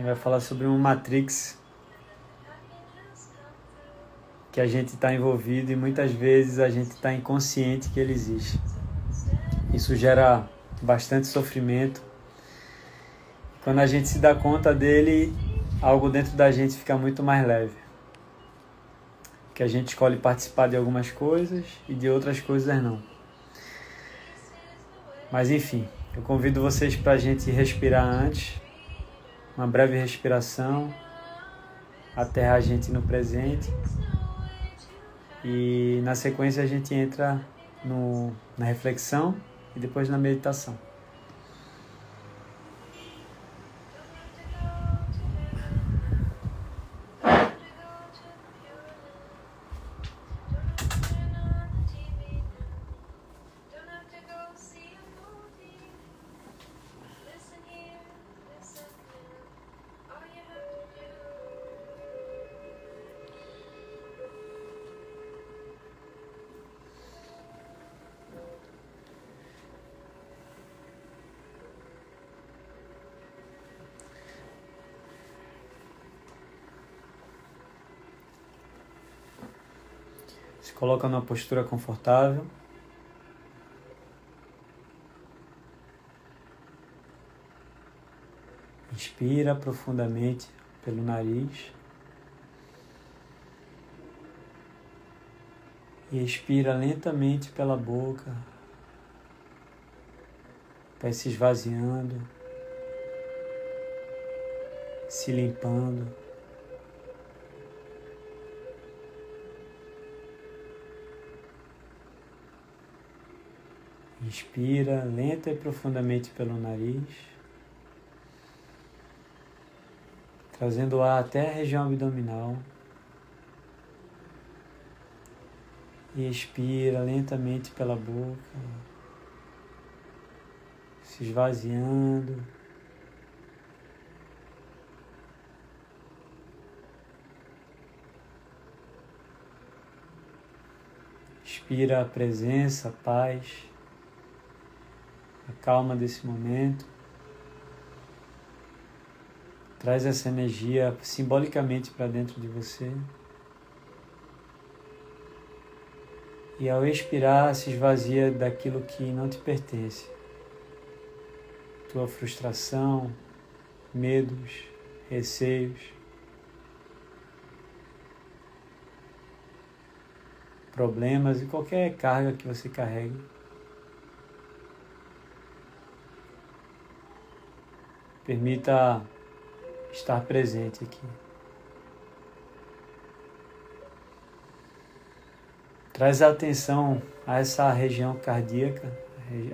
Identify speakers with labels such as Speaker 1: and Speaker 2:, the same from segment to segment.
Speaker 1: gente vai falar sobre uma Matrix que a gente está envolvido e muitas vezes a gente está inconsciente que ele existe. Isso gera bastante sofrimento. Quando a gente se dá conta dele, algo dentro da gente fica muito mais leve. Que a gente escolhe participar de algumas coisas e de outras coisas não. Mas enfim, eu convido vocês para a gente respirar antes, uma breve respiração, aterrar a gente no presente e na sequência a gente entra no, na reflexão e depois na meditação. Coloca numa postura confortável. Inspira profundamente pelo nariz. E expira lentamente pela boca. Vai se esvaziando, se limpando. Inspira lenta e profundamente pelo nariz, trazendo o ar até a região abdominal. E expira lentamente pela boca, se esvaziando. Inspira a presença, a paz a calma desse momento. Traz essa energia simbolicamente para dentro de você. E ao expirar, se esvazia daquilo que não te pertence. Tua frustração, medos, receios. Problemas e qualquer carga que você carregue. Permita estar presente aqui. Traz atenção a essa região cardíaca,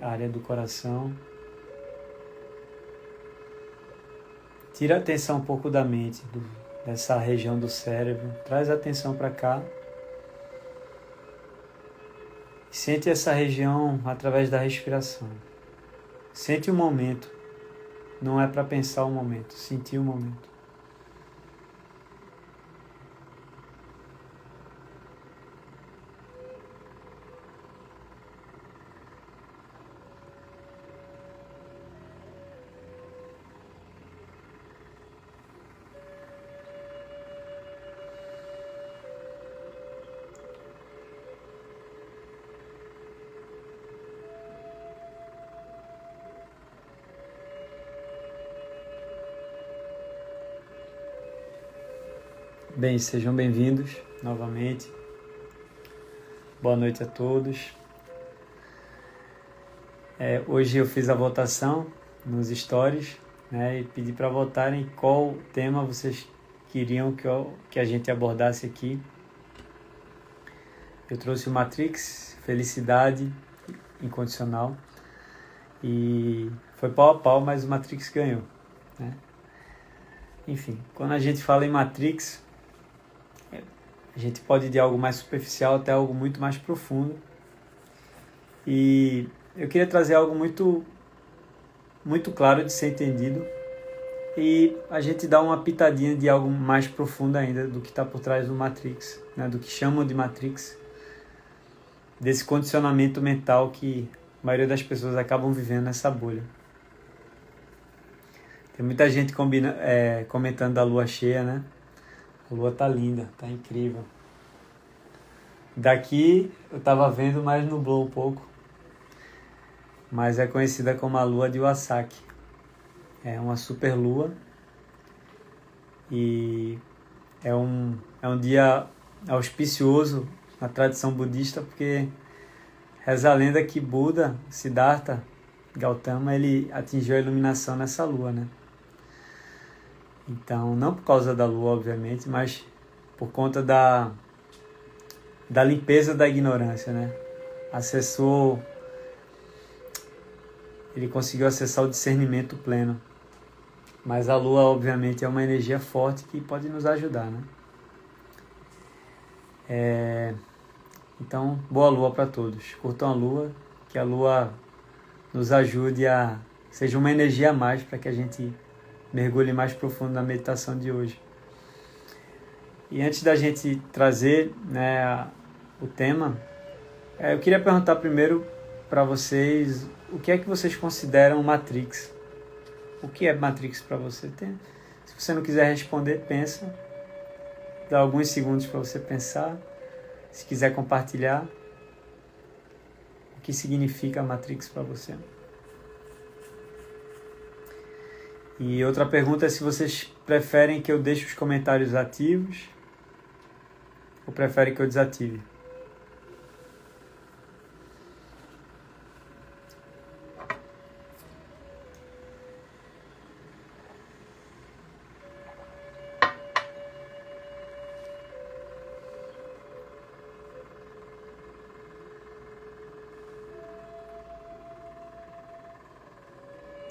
Speaker 1: a área do coração. Tira a atenção um pouco da mente, do, dessa região do cérebro. Traz atenção para cá. Sente essa região através da respiração. Sente o momento não é para pensar o momento, sentir o momento. Bem, sejam bem-vindos novamente. Boa noite a todos. É, hoje eu fiz a votação nos stories né, e pedi para votarem qual tema vocês queriam que, eu, que a gente abordasse aqui. Eu trouxe o Matrix, Felicidade Incondicional. E foi pau a pau, mas o Matrix ganhou. Né? Enfim, quando a gente fala em Matrix, a gente pode ir de algo mais superficial até algo muito mais profundo. E eu queria trazer algo muito muito claro de ser entendido e a gente dá uma pitadinha de algo mais profundo ainda do que está por trás do Matrix, né? do que chamam de Matrix, desse condicionamento mental que a maioria das pessoas acabam vivendo nessa bolha. Tem muita gente combina, é, comentando da lua cheia, né? A lua tá linda, tá incrível. Daqui eu tava vendo, mas nublou um pouco. Mas é conhecida como a lua de Wasaki. É uma super lua. E é um, é um dia auspicioso na tradição budista, porque reza a lenda que Buda, Siddhartha Gautama, ele atingiu a iluminação nessa lua, né? Então, não por causa da lua, obviamente, mas por conta da, da limpeza da ignorância, né? Acessou, ele conseguiu acessar o discernimento pleno. Mas a lua, obviamente, é uma energia forte que pode nos ajudar, né? É... Então, boa lua para todos. Curtam a lua, que a lua nos ajude a. seja uma energia a mais para que a gente mergulhe mais profundo na meditação de hoje. E antes da gente trazer né, o tema, é, eu queria perguntar primeiro para vocês o que é que vocês consideram Matrix. O que é Matrix para você? Tem, se você não quiser responder, pensa. Dá alguns segundos para você pensar. Se quiser compartilhar, o que significa Matrix para você? E outra pergunta é se vocês preferem que eu deixe os comentários ativos ou preferem que eu desative.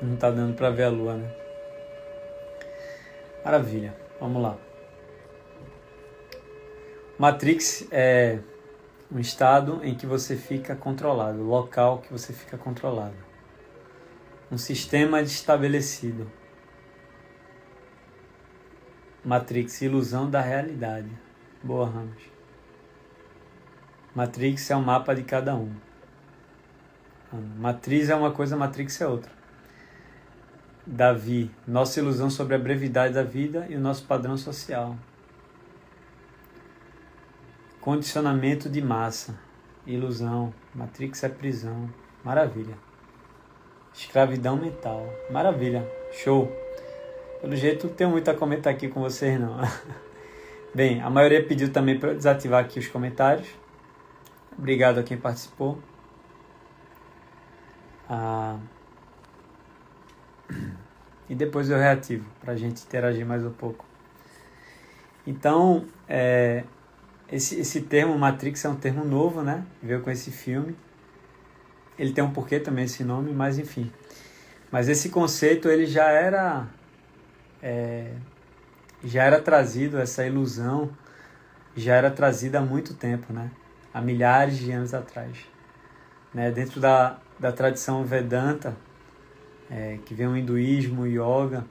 Speaker 1: Não tá dando para ver a lua, né? Maravilha, vamos lá. Matrix é um estado em que você fica controlado, local que você fica controlado. Um sistema estabelecido. Matrix, ilusão da realidade. Boa, Ramos. Matrix é um mapa de cada um. Matriz é uma coisa, Matrix é outra. Davi, nossa ilusão sobre a brevidade da vida e o nosso padrão social. Condicionamento de massa, ilusão, Matrix é prisão, maravilha. Escravidão mental, maravilha, show. Pelo jeito, não tenho muito a comentar aqui com vocês, não. Bem, a maioria pediu também para eu desativar aqui os comentários. Obrigado a quem participou. Ah, e depois eu reativo para a gente interagir mais um pouco. Então, é, esse, esse termo Matrix é um termo novo, né? Veio com esse filme. Ele tem um porquê também esse nome, mas enfim. Mas esse conceito ele já era é, já era trazido essa ilusão já era trazida há muito tempo, né? Há milhares de anos atrás, né? Dentro da, da tradição Vedanta, é, que vem o hinduísmo, yoga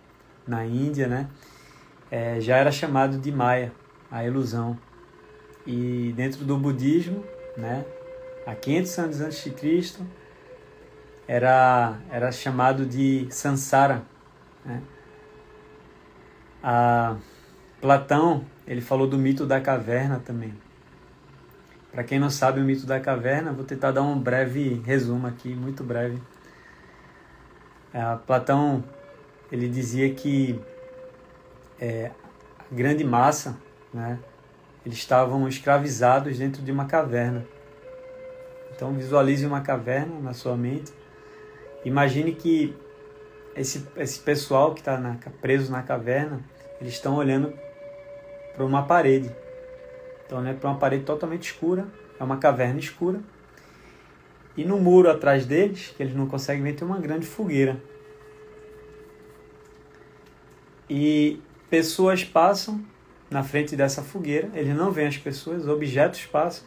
Speaker 1: na Índia, né? É, já era chamado de Maya, a ilusão. E dentro do budismo, né? Há 500 anos antes de Cristo, era, era chamado de Sansara. Né? A Platão, ele falou do mito da caverna também. Para quem não sabe o mito da caverna, vou tentar dar um breve resumo aqui, muito breve. É, Platão ele dizia que é, a grande massa, né, eles estavam escravizados dentro de uma caverna. Então visualize uma caverna na sua mente. Imagine que esse, esse pessoal que está preso na caverna, eles estão olhando para uma parede. Estão olhando para uma parede totalmente escura, é uma caverna escura. E no muro atrás deles, que eles não conseguem ver, tem uma grande fogueira. E pessoas passam na frente dessa fogueira, eles não veem as pessoas, objetos passam,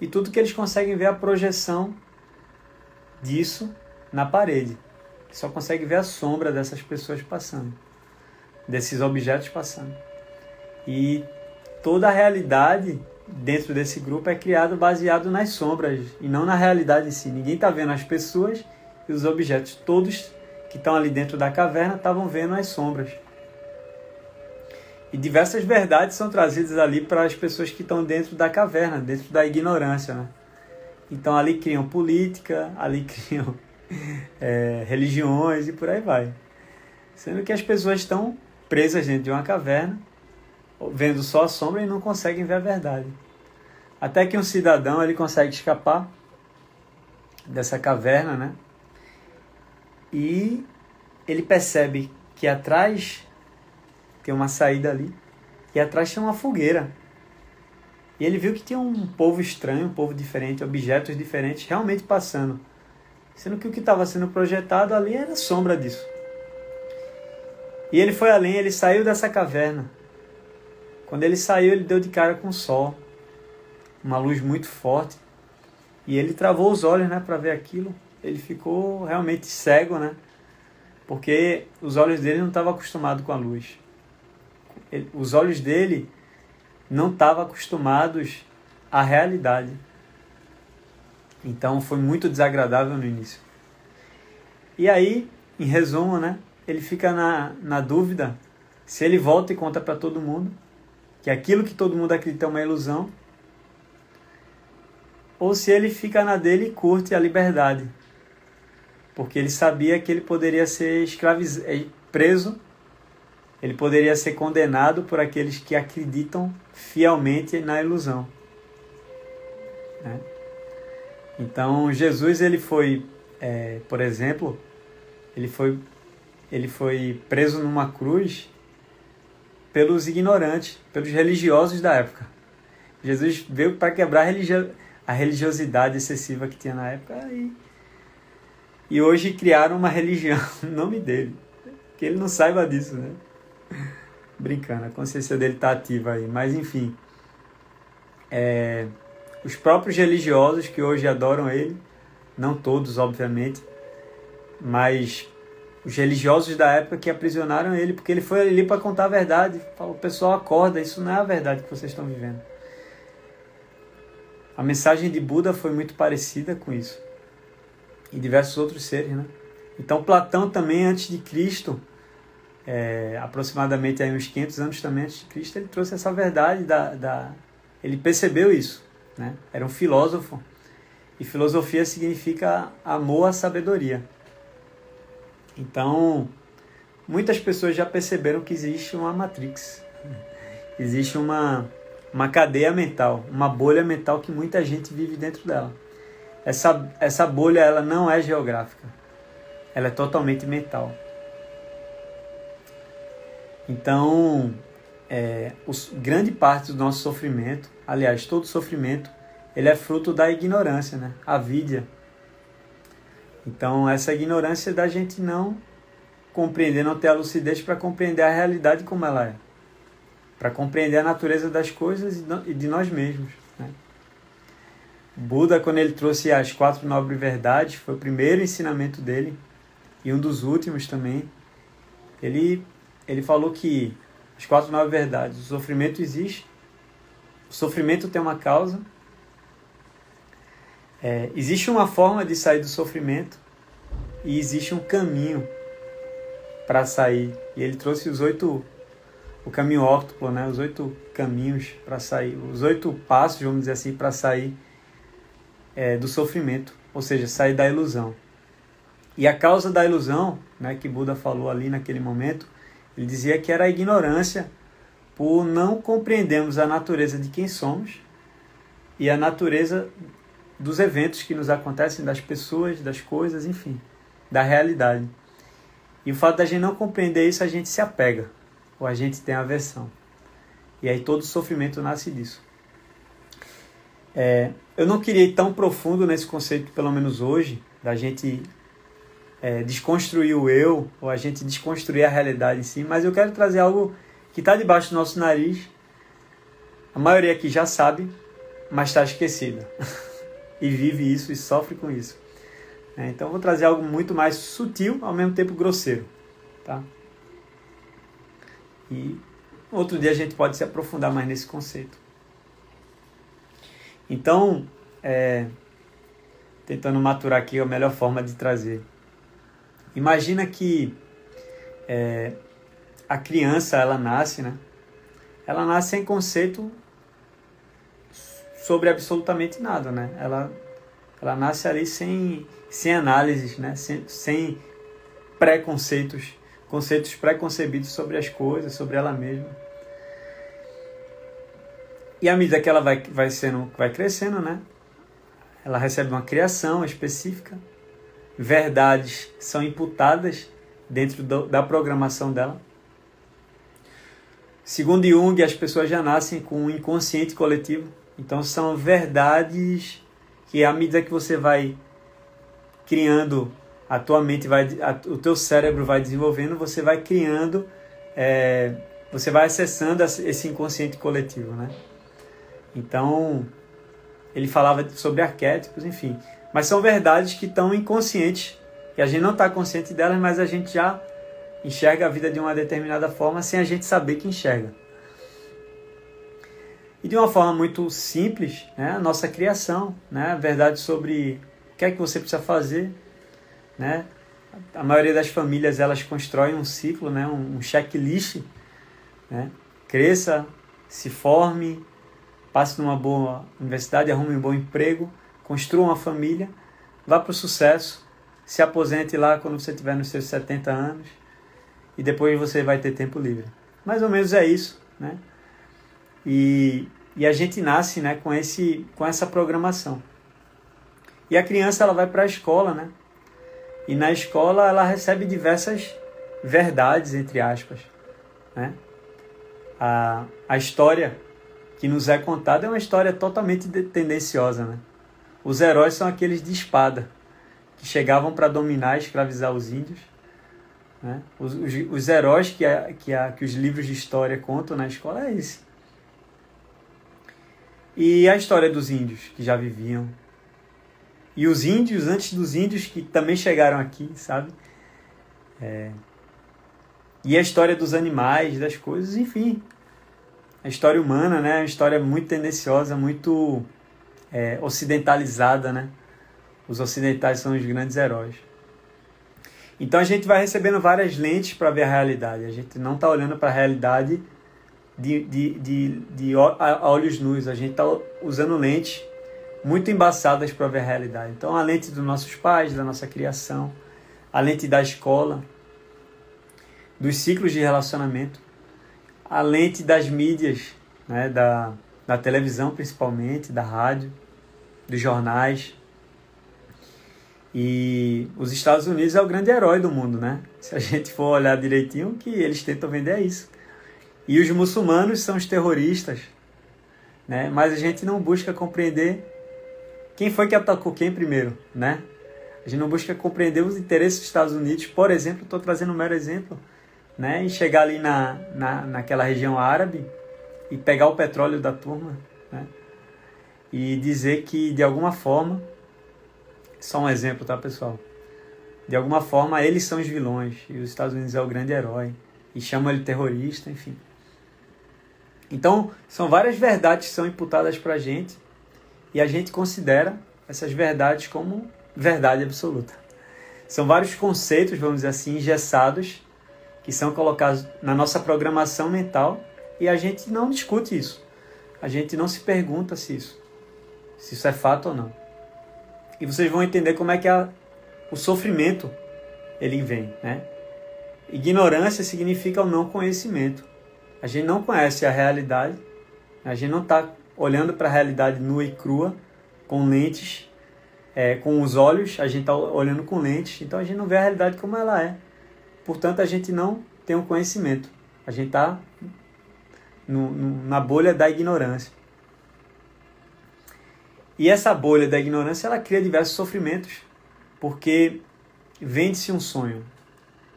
Speaker 1: e tudo que eles conseguem ver é a projeção disso na parede. Só consegue ver a sombra dessas pessoas passando, desses objetos passando. E toda a realidade dentro desse grupo é criado baseado nas sombras e não na realidade em si. Ninguém está vendo as pessoas e os objetos, todos que estão ali dentro da caverna estavam vendo as sombras. E diversas verdades são trazidas ali para as pessoas que estão dentro da caverna, dentro da ignorância. Né? Então ali criam política, ali criam é, religiões e por aí vai. Sendo que as pessoas estão presas dentro de uma caverna, vendo só a sombra e não conseguem ver a verdade. Até que um cidadão ele consegue escapar dessa caverna, né? E ele percebe que atrás tem uma saída ali e atrás tem uma fogueira. E ele viu que tinha um povo estranho, um povo diferente, objetos diferentes realmente passando. Sendo que o que estava sendo projetado ali era sombra disso. E ele foi além, ele saiu dessa caverna. Quando ele saiu, ele deu de cara com o sol uma luz muito forte. E ele travou os olhos, né, para ver aquilo. Ele ficou realmente cego, né? Porque os olhos dele não estavam acostumados com a luz. Ele, os olhos dele não estavam acostumados à realidade. Então foi muito desagradável no início. E aí, em resumo, né, ele fica na, na dúvida se ele volta e conta para todo mundo que aquilo que todo mundo acredita é uma ilusão ou se ele fica na dele e curte a liberdade. Porque ele sabia que ele poderia ser escraviz... Eh, preso, ele poderia ser condenado por aqueles que acreditam fielmente na ilusão. Né? Então Jesus ele foi, é, por exemplo, ele foi, ele foi preso numa cruz pelos ignorantes, pelos religiosos da época. Jesus veio para quebrar a religião a religiosidade excessiva que tinha na época. E, e hoje criaram uma religião no nome dele. Que ele não saiba disso, né? Brincando, a consciência dele está ativa aí. Mas enfim. É, os próprios religiosos que hoje adoram ele, não todos, obviamente, mas os religiosos da época que aprisionaram ele, porque ele foi ali para contar a verdade. O pessoal acorda, isso não é a verdade que vocês estão vivendo. A mensagem de Buda foi muito parecida com isso. E diversos outros seres, né? Então Platão também, antes de Cristo, é, aproximadamente aí uns 500 anos também antes de Cristo, ele trouxe essa verdade da, da... Ele percebeu isso, né? Era um filósofo. E filosofia significa amor à sabedoria. Então, muitas pessoas já perceberam que existe uma matrix. Existe uma uma cadeia mental, uma bolha mental que muita gente vive dentro dela. Essa, essa bolha ela não é geográfica, ela é totalmente mental. Então, é, os, grande parte do nosso sofrimento, aliás, todo sofrimento, ele é fruto da ignorância, né? A vidia. Então, essa ignorância da gente não compreender, não ter a lucidez para compreender a realidade como ela é para compreender a natureza das coisas e de nós mesmos. Né? Buda, quando ele trouxe as quatro nobres verdades, foi o primeiro ensinamento dele e um dos últimos também. Ele, ele falou que as quatro nobres verdades, o sofrimento existe, o sofrimento tem uma causa, é, existe uma forma de sair do sofrimento e existe um caminho para sair. E ele trouxe os oito o caminho óctuplo, né? os oito caminhos para sair, os oito passos, vamos dizer assim, para sair é, do sofrimento, ou seja, sair da ilusão. E a causa da ilusão, né, que Buda falou ali naquele momento, ele dizia que era a ignorância por não compreendermos a natureza de quem somos e a natureza dos eventos que nos acontecem, das pessoas, das coisas, enfim, da realidade. E o fato da gente não compreender isso, a gente se apega ou a gente tem aversão. E aí todo sofrimento nasce disso. É, eu não queria ir tão profundo nesse conceito, pelo menos hoje, da gente é, desconstruir o eu, ou a gente desconstruir a realidade em si, mas eu quero trazer algo que está debaixo do nosso nariz. A maioria aqui já sabe, mas está esquecida. e vive isso e sofre com isso. É, então vou trazer algo muito mais sutil, ao mesmo tempo grosseiro. Tá? E outro dia a gente pode se aprofundar mais nesse conceito. Então, é, tentando maturar aqui a melhor forma de trazer. Imagina que é, a criança, ela nasce, né? Ela nasce sem conceito sobre absolutamente nada, né? Ela, ela nasce ali sem, sem análises, né? Sem, sem preconceitos, conceitos preconcebidos sobre as coisas, sobre ela mesma. E à medida que ela vai, vai, sendo, vai crescendo, né? Ela recebe uma criação específica, verdades são imputadas dentro do, da programação dela. Segundo Jung, as pessoas já nascem com um inconsciente coletivo. Então são verdades que à medida que você vai criando, a tua mente vai, a, o teu cérebro vai desenvolvendo, você vai criando, é, você vai acessando esse inconsciente coletivo, né? Então ele falava sobre arquétipos, enfim. Mas são verdades que estão inconscientes, que a gente não está consciente delas, mas a gente já enxerga a vida de uma determinada forma sem a gente saber que enxerga. E de uma forma muito simples, né, a nossa criação, né, a verdade sobre o que é que você precisa fazer, né? A maioria das famílias elas constroem um ciclo, né, um checklist, né? Cresça, se forme, passe numa boa universidade, arrume um bom emprego, construa uma família, vá para o sucesso, se aposente lá quando você tiver nos seus 70 anos e depois você vai ter tempo livre. Mais ou menos é isso, né? E, e a gente nasce, né, com esse com essa programação. E a criança ela vai para a escola, né? E na escola ela recebe diversas verdades entre aspas, né? A, a história que nos é contada é uma história totalmente tendenciosa. Né? Os heróis são aqueles de espada, que chegavam para dominar e escravizar os índios. Né? Os, os, os, heróis que, a, que, a, que os livros de história contam na escola é esse. E a história dos índios que já viviam. E os índios, antes dos índios que também chegaram aqui, sabe? É... E a história dos animais, das coisas, enfim a história humana, né? É uma história muito tendenciosa, muito é, ocidentalizada, né? Os ocidentais são os grandes heróis. Então a gente vai recebendo várias lentes para ver a realidade. A gente não está olhando para a realidade de, de, de, de olhos nus. A gente está usando lentes muito embaçadas para ver a realidade. Então a lente dos nossos pais, da nossa criação, a lente da escola, dos ciclos de relacionamento a lente das mídias, né, da, da televisão principalmente, da rádio, dos jornais. E os Estados Unidos é o grande herói do mundo, né? Se a gente for olhar direitinho, o que eles tentam vender é isso. E os muçulmanos são os terroristas, né? Mas a gente não busca compreender quem foi que atacou quem primeiro, né? A gente não busca compreender os interesses dos Estados Unidos. Por exemplo, estou trazendo um mero exemplo né? E chegar ali na, na, naquela região árabe e pegar o petróleo da turma, né? E dizer que de alguma forma, só um exemplo, tá, pessoal? De alguma forma eles são os vilões e os Estados Unidos é o grande herói e chamam ele terrorista, enfim. Então, são várias verdades que são imputadas para a gente e a gente considera essas verdades como verdade absoluta. São vários conceitos, vamos dizer assim, engessados que são colocados na nossa programação mental e a gente não discute isso. A gente não se pergunta se isso, se isso é fato ou não. E vocês vão entender como é que a, o sofrimento ele vem, né? Ignorância significa o não conhecimento. A gente não conhece a realidade, a gente não está olhando para a realidade nua e crua, com lentes, é, com os olhos, a gente está olhando com lentes, então a gente não vê a realidade como ela é. Portanto, a gente não tem o um conhecimento. A gente está na bolha da ignorância. E essa bolha da ignorância ela cria diversos sofrimentos, porque vende-se um sonho,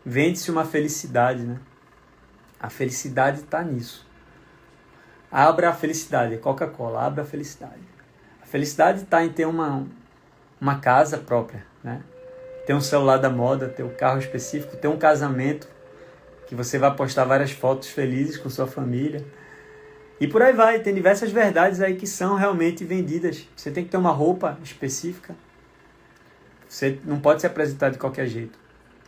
Speaker 1: vende-se uma felicidade, né? A felicidade está nisso. Abra a felicidade, Coca-Cola, abra a felicidade. A felicidade está em ter uma, uma casa própria, né? ter um celular da moda, ter um carro específico, ter um casamento que você vai postar várias fotos felizes com sua família. E por aí vai, tem diversas verdades aí que são realmente vendidas. Você tem que ter uma roupa específica. Você não pode se apresentar de qualquer jeito.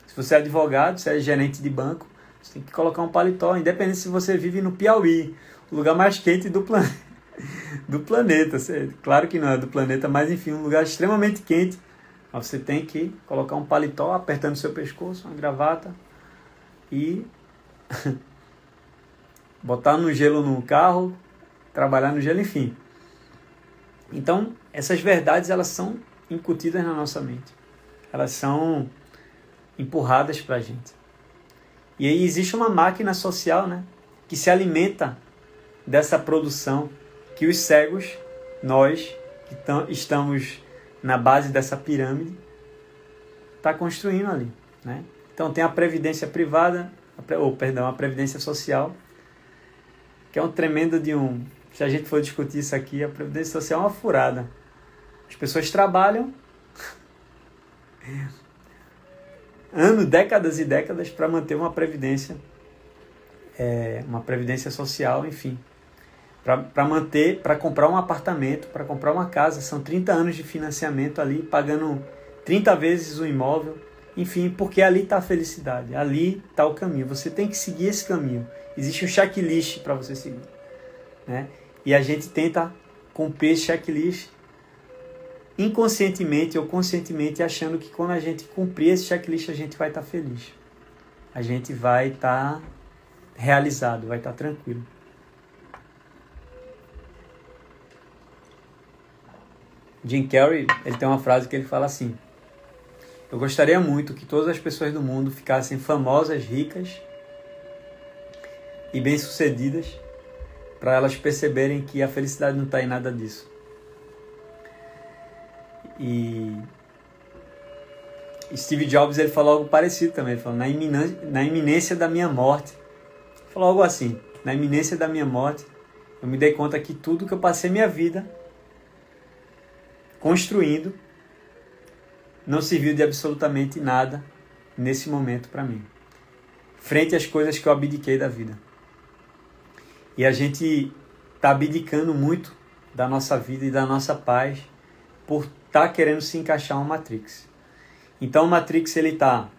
Speaker 1: Se Se você é advogado, se é gerente de banco, você tem que colocar um paletó, independente se você vive no Piauí, o lugar mais quente do planeta. Do planeta, claro que não é do planeta, mas enfim, um lugar extremamente quente. Você tem que colocar um paletó apertando seu pescoço, uma gravata e botar no gelo no carro, trabalhar no gelo, enfim. Então, essas verdades elas são incutidas na nossa mente. Elas são empurradas para a gente. E aí existe uma máquina social, né, que se alimenta dessa produção que os cegos, nós que estamos na base dessa pirâmide, está construindo ali, né? Então tem a previdência privada, ou perdão, a previdência social, que é um tremendo de um. Se a gente for discutir isso aqui, a previdência social é uma furada. As pessoas trabalham anos, décadas e décadas para manter uma previdência, é, uma previdência social, enfim, para manter, para comprar um apartamento, para comprar uma casa, são 30 anos de financiamento ali, pagando 30 vezes o imóvel, enfim, porque ali está a felicidade, ali está o caminho. Você tem que seguir esse caminho. Existe um checklist para você seguir, né? E a gente tenta cumprir esse checklist inconscientemente ou conscientemente achando que quando a gente cumprir esse checklist a gente vai estar tá feliz. A gente vai estar tá realizado, vai estar tá tranquilo. Jim Carrey, ele tem uma frase que ele fala assim: Eu gostaria muito que todas as pessoas do mundo ficassem famosas, ricas e bem-sucedidas, para elas perceberem que a felicidade não está em nada disso. E Steve Jobs ele falou algo parecido também, ele falou na iminência, na iminência da minha morte. Ele falou algo assim, na iminência da minha morte, eu me dei conta que tudo que eu passei minha vida construindo não serviu de absolutamente nada nesse momento para mim. Frente às coisas que eu abdiquei da vida. E a gente está abdicando muito da nossa vida e da nossa paz por está querendo se encaixar uma Matrix. Então o Matrix ele está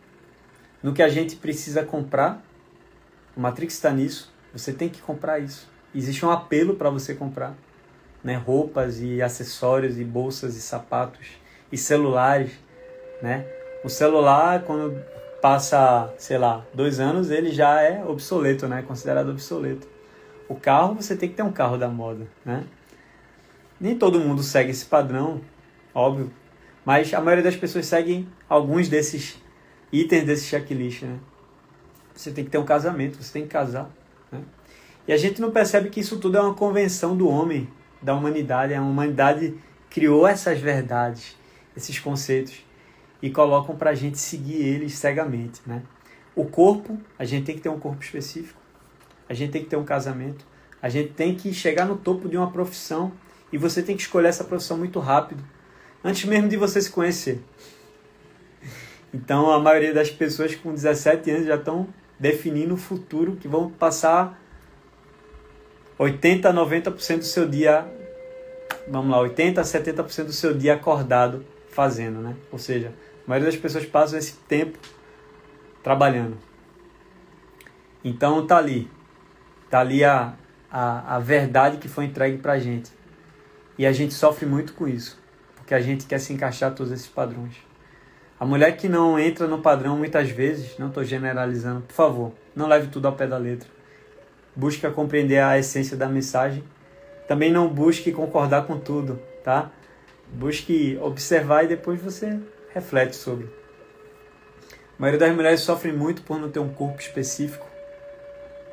Speaker 1: no que a gente precisa comprar. O Matrix está nisso. Você tem que comprar isso. Existe um apelo para você comprar, né? Roupas e acessórios e bolsas e sapatos e celulares, né? O celular quando passa, sei lá, dois anos ele já é obsoleto, né? Considerado obsoleto. O carro você tem que ter um carro da moda, né? Nem todo mundo segue esse padrão, óbvio. Mas a maioria das pessoas seguem alguns desses itens desse checklist, né? Você tem que ter um casamento, você tem que casar. Né? E a gente não percebe que isso tudo é uma convenção do homem, da humanidade. A humanidade criou essas verdades, esses conceitos, e colocam para a gente seguir eles cegamente. Né? O corpo, a gente tem que ter um corpo específico, a gente tem que ter um casamento, a gente tem que chegar no topo de uma profissão, e você tem que escolher essa profissão muito rápido antes mesmo de você se conhecer. Então a maioria das pessoas com 17 anos já estão definindo o futuro que vão passar 80 a 90% do seu dia, vamos lá, 80 a 70% do seu dia acordado fazendo, né? Ou seja, a maioria das pessoas passam esse tempo trabalhando. Então tá ali, tá ali a, a, a verdade que foi entregue pra gente. E a gente sofre muito com isso porque a gente quer se encaixar todos esses padrões. A mulher que não entra no padrão muitas vezes, não estou generalizando, por favor, não leve tudo ao pé da letra. Busque compreender a essência da mensagem. Também não busque concordar com tudo, tá? Busque observar e depois você reflete sobre. A maioria das mulheres sofre muito por não ter um corpo específico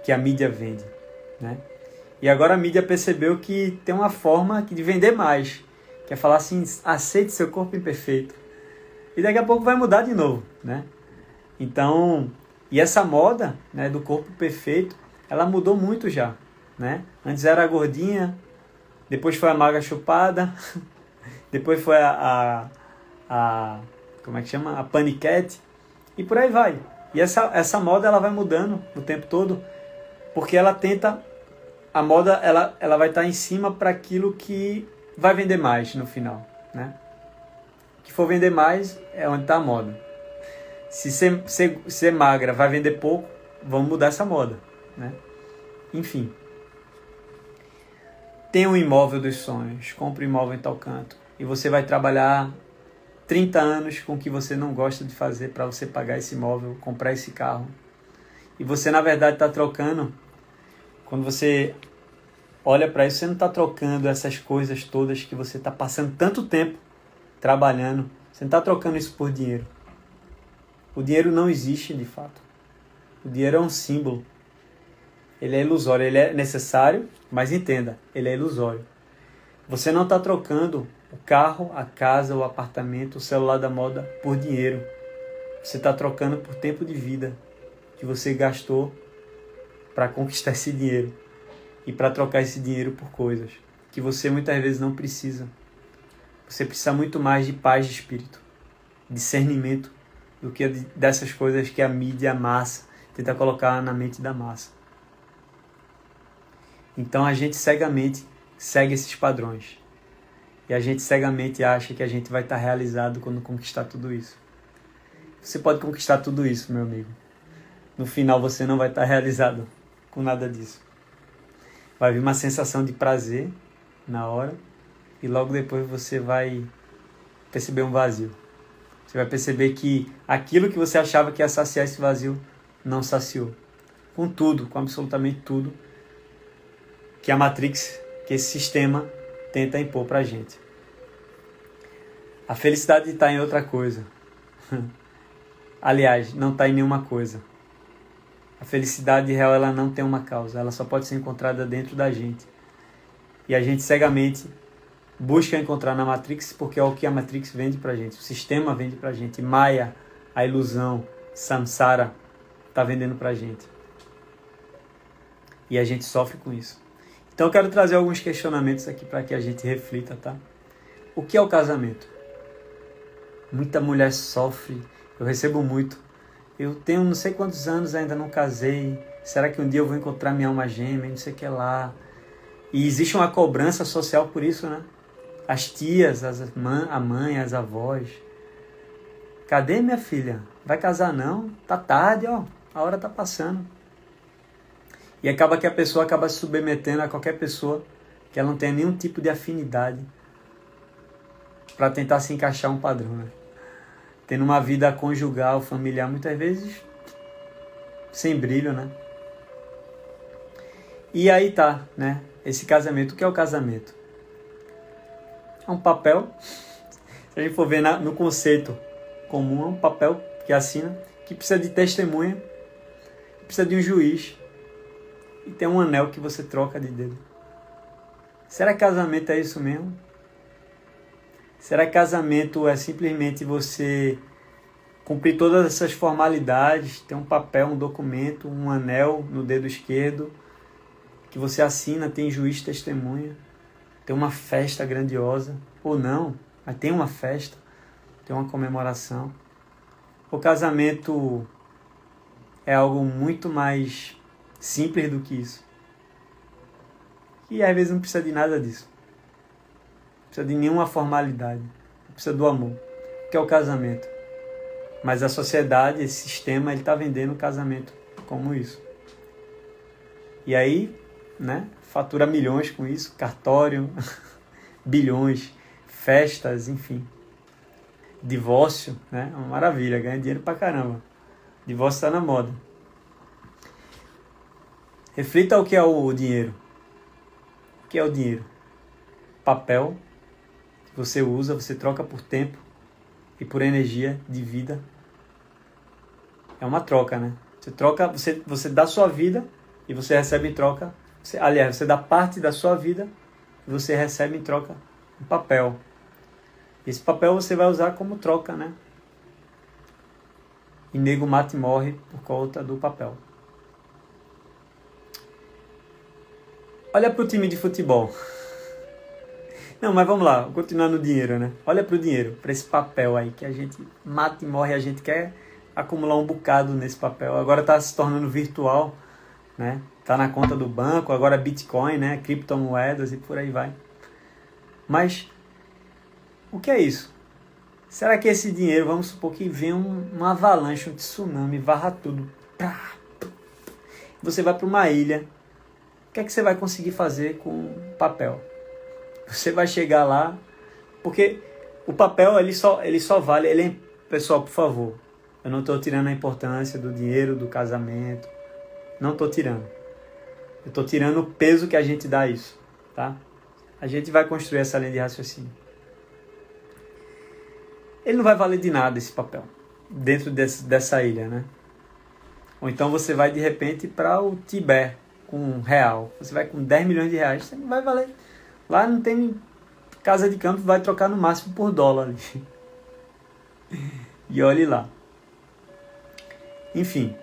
Speaker 1: que a mídia vende, né? E agora a mídia percebeu que tem uma forma de vender mais, que é falar assim, aceite seu corpo imperfeito. E daqui a pouco vai mudar de novo, né? Então, e essa moda, né, do corpo perfeito, ela mudou muito já, né? Antes era a gordinha, depois foi a magra chupada, depois foi a, a, a como é que chama? A paniquete e por aí vai. E essa, essa moda ela vai mudando o tempo todo, porque ela tenta a moda ela, ela vai estar em cima para aquilo que vai vender mais no final, né? Que for vender mais é onde está a moda. Se ser, ser, ser magra vai vender pouco, vamos mudar essa moda, né? Enfim. Tem um imóvel dos sonhos, compre um imóvel em tal canto. E você vai trabalhar 30 anos com o que você não gosta de fazer para você pagar esse imóvel, comprar esse carro. E você, na verdade, está trocando. Quando você olha para isso, você não está trocando essas coisas todas que você está passando tanto tempo trabalhando. Você não está trocando isso por dinheiro. O dinheiro não existe de fato. O dinheiro é um símbolo. Ele é ilusório. Ele é necessário, mas entenda, ele é ilusório. Você não está trocando o carro, a casa, o apartamento, o celular da moda por dinheiro. Você está trocando por tempo de vida que você gastou para conquistar esse dinheiro e para trocar esse dinheiro por coisas que você muitas vezes não precisa. Você precisa muito mais de paz de espírito, discernimento, do que dessas coisas que a mídia, a massa, tenta colocar na mente da massa. Então a gente cegamente segue esses padrões. E a gente cegamente acha que a gente vai estar realizado quando conquistar tudo isso. Você pode conquistar tudo isso, meu amigo. No final você não vai estar realizado com nada disso. Vai vir uma sensação de prazer na hora e logo depois você vai perceber um vazio. Você vai perceber que aquilo que você achava que ia saciar esse vazio não saciou. Com tudo, com absolutamente tudo que a Matrix, que esse sistema tenta impor para a gente. A felicidade está em outra coisa. Aliás, não está em nenhuma coisa. A felicidade real ela não tem uma causa, ela só pode ser encontrada dentro da gente. E a gente cegamente busca encontrar na Matrix porque é o que a Matrix vende para gente, o sistema vende para gente, Maya, a ilusão, Samsara está vendendo para gente. E a gente sofre com isso. Então eu quero trazer alguns questionamentos aqui para que a gente reflita, tá? O que é o casamento? Muita mulher sofre, eu recebo muito. Eu tenho não sei quantos anos ainda não casei. Será que um dia eu vou encontrar minha alma gêmea? Não sei o que lá. E existe uma cobrança social por isso, né? As tias, as mãe, a mãe, as avós. Cadê minha filha? Vai casar não? Tá tarde, ó. A hora tá passando. E acaba que a pessoa acaba se submetendo a qualquer pessoa que ela não tenha nenhum tipo de afinidade para tentar se encaixar um padrão, né? Tendo uma vida conjugal, familiar, muitas vezes sem brilho, né? E aí tá, né? Esse casamento. O que é o casamento? É um papel. Se a gente for ver na, no conceito comum, é um papel que assina, que precisa de testemunha, precisa de um juiz, e tem um anel que você troca de dedo. Será que casamento é isso mesmo? Será que casamento é simplesmente você cumprir todas essas formalidades, ter um papel, um documento, um anel no dedo esquerdo, que você assina, tem juiz testemunha, tem uma festa grandiosa, ou não, mas tem uma festa, tem uma comemoração. O casamento é algo muito mais simples do que isso. E às vezes não precisa de nada disso. Precisa de nenhuma formalidade. Precisa do amor, que é o casamento. Mas a sociedade, esse sistema, ele está vendendo o casamento como isso. E aí, né, fatura milhões com isso, cartório, bilhões, festas, enfim. Divórcio, né, uma maravilha, ganha dinheiro pra caramba. Divórcio está na moda. Reflita o que é o dinheiro. O que é o dinheiro? Papel você usa, você troca por tempo e por energia de vida. É uma troca, né? Você troca, você, você dá sua vida e você recebe em troca. Você, aliás, você dá parte da sua vida e você recebe em troca um papel. Esse papel você vai usar como troca, né? E nego mata e morre por conta do papel. Olha para o time de futebol. Não, mas vamos lá, continuar no dinheiro, né? Olha para o dinheiro, para esse papel aí que a gente mata e morre, a gente quer acumular um bocado nesse papel. Agora está se tornando virtual, né? Tá na conta do banco, agora Bitcoin, né? Criptomoedas e por aí vai. Mas o que é isso? Será que esse dinheiro, vamos supor que venha um, uma avalanche, um tsunami, varra tudo. Você vai para uma ilha. O que é que você vai conseguir fazer com papel? Você vai chegar lá, porque o papel ele só, ele só vale. Ele é, pessoal, por favor, eu não estou tirando a importância do dinheiro, do casamento. Não estou tirando. Eu estou tirando o peso que a gente dá a isso, tá? A gente vai construir essa linha de raciocínio. Ele não vai valer de nada esse papel dentro desse, dessa ilha, né? Ou então você vai de repente para o Tibete com um real. Você vai com 10 milhões de reais, você não vai valer. Lá não tem casa de campo, vai trocar no máximo por dólar ali. E olhe lá. Enfim,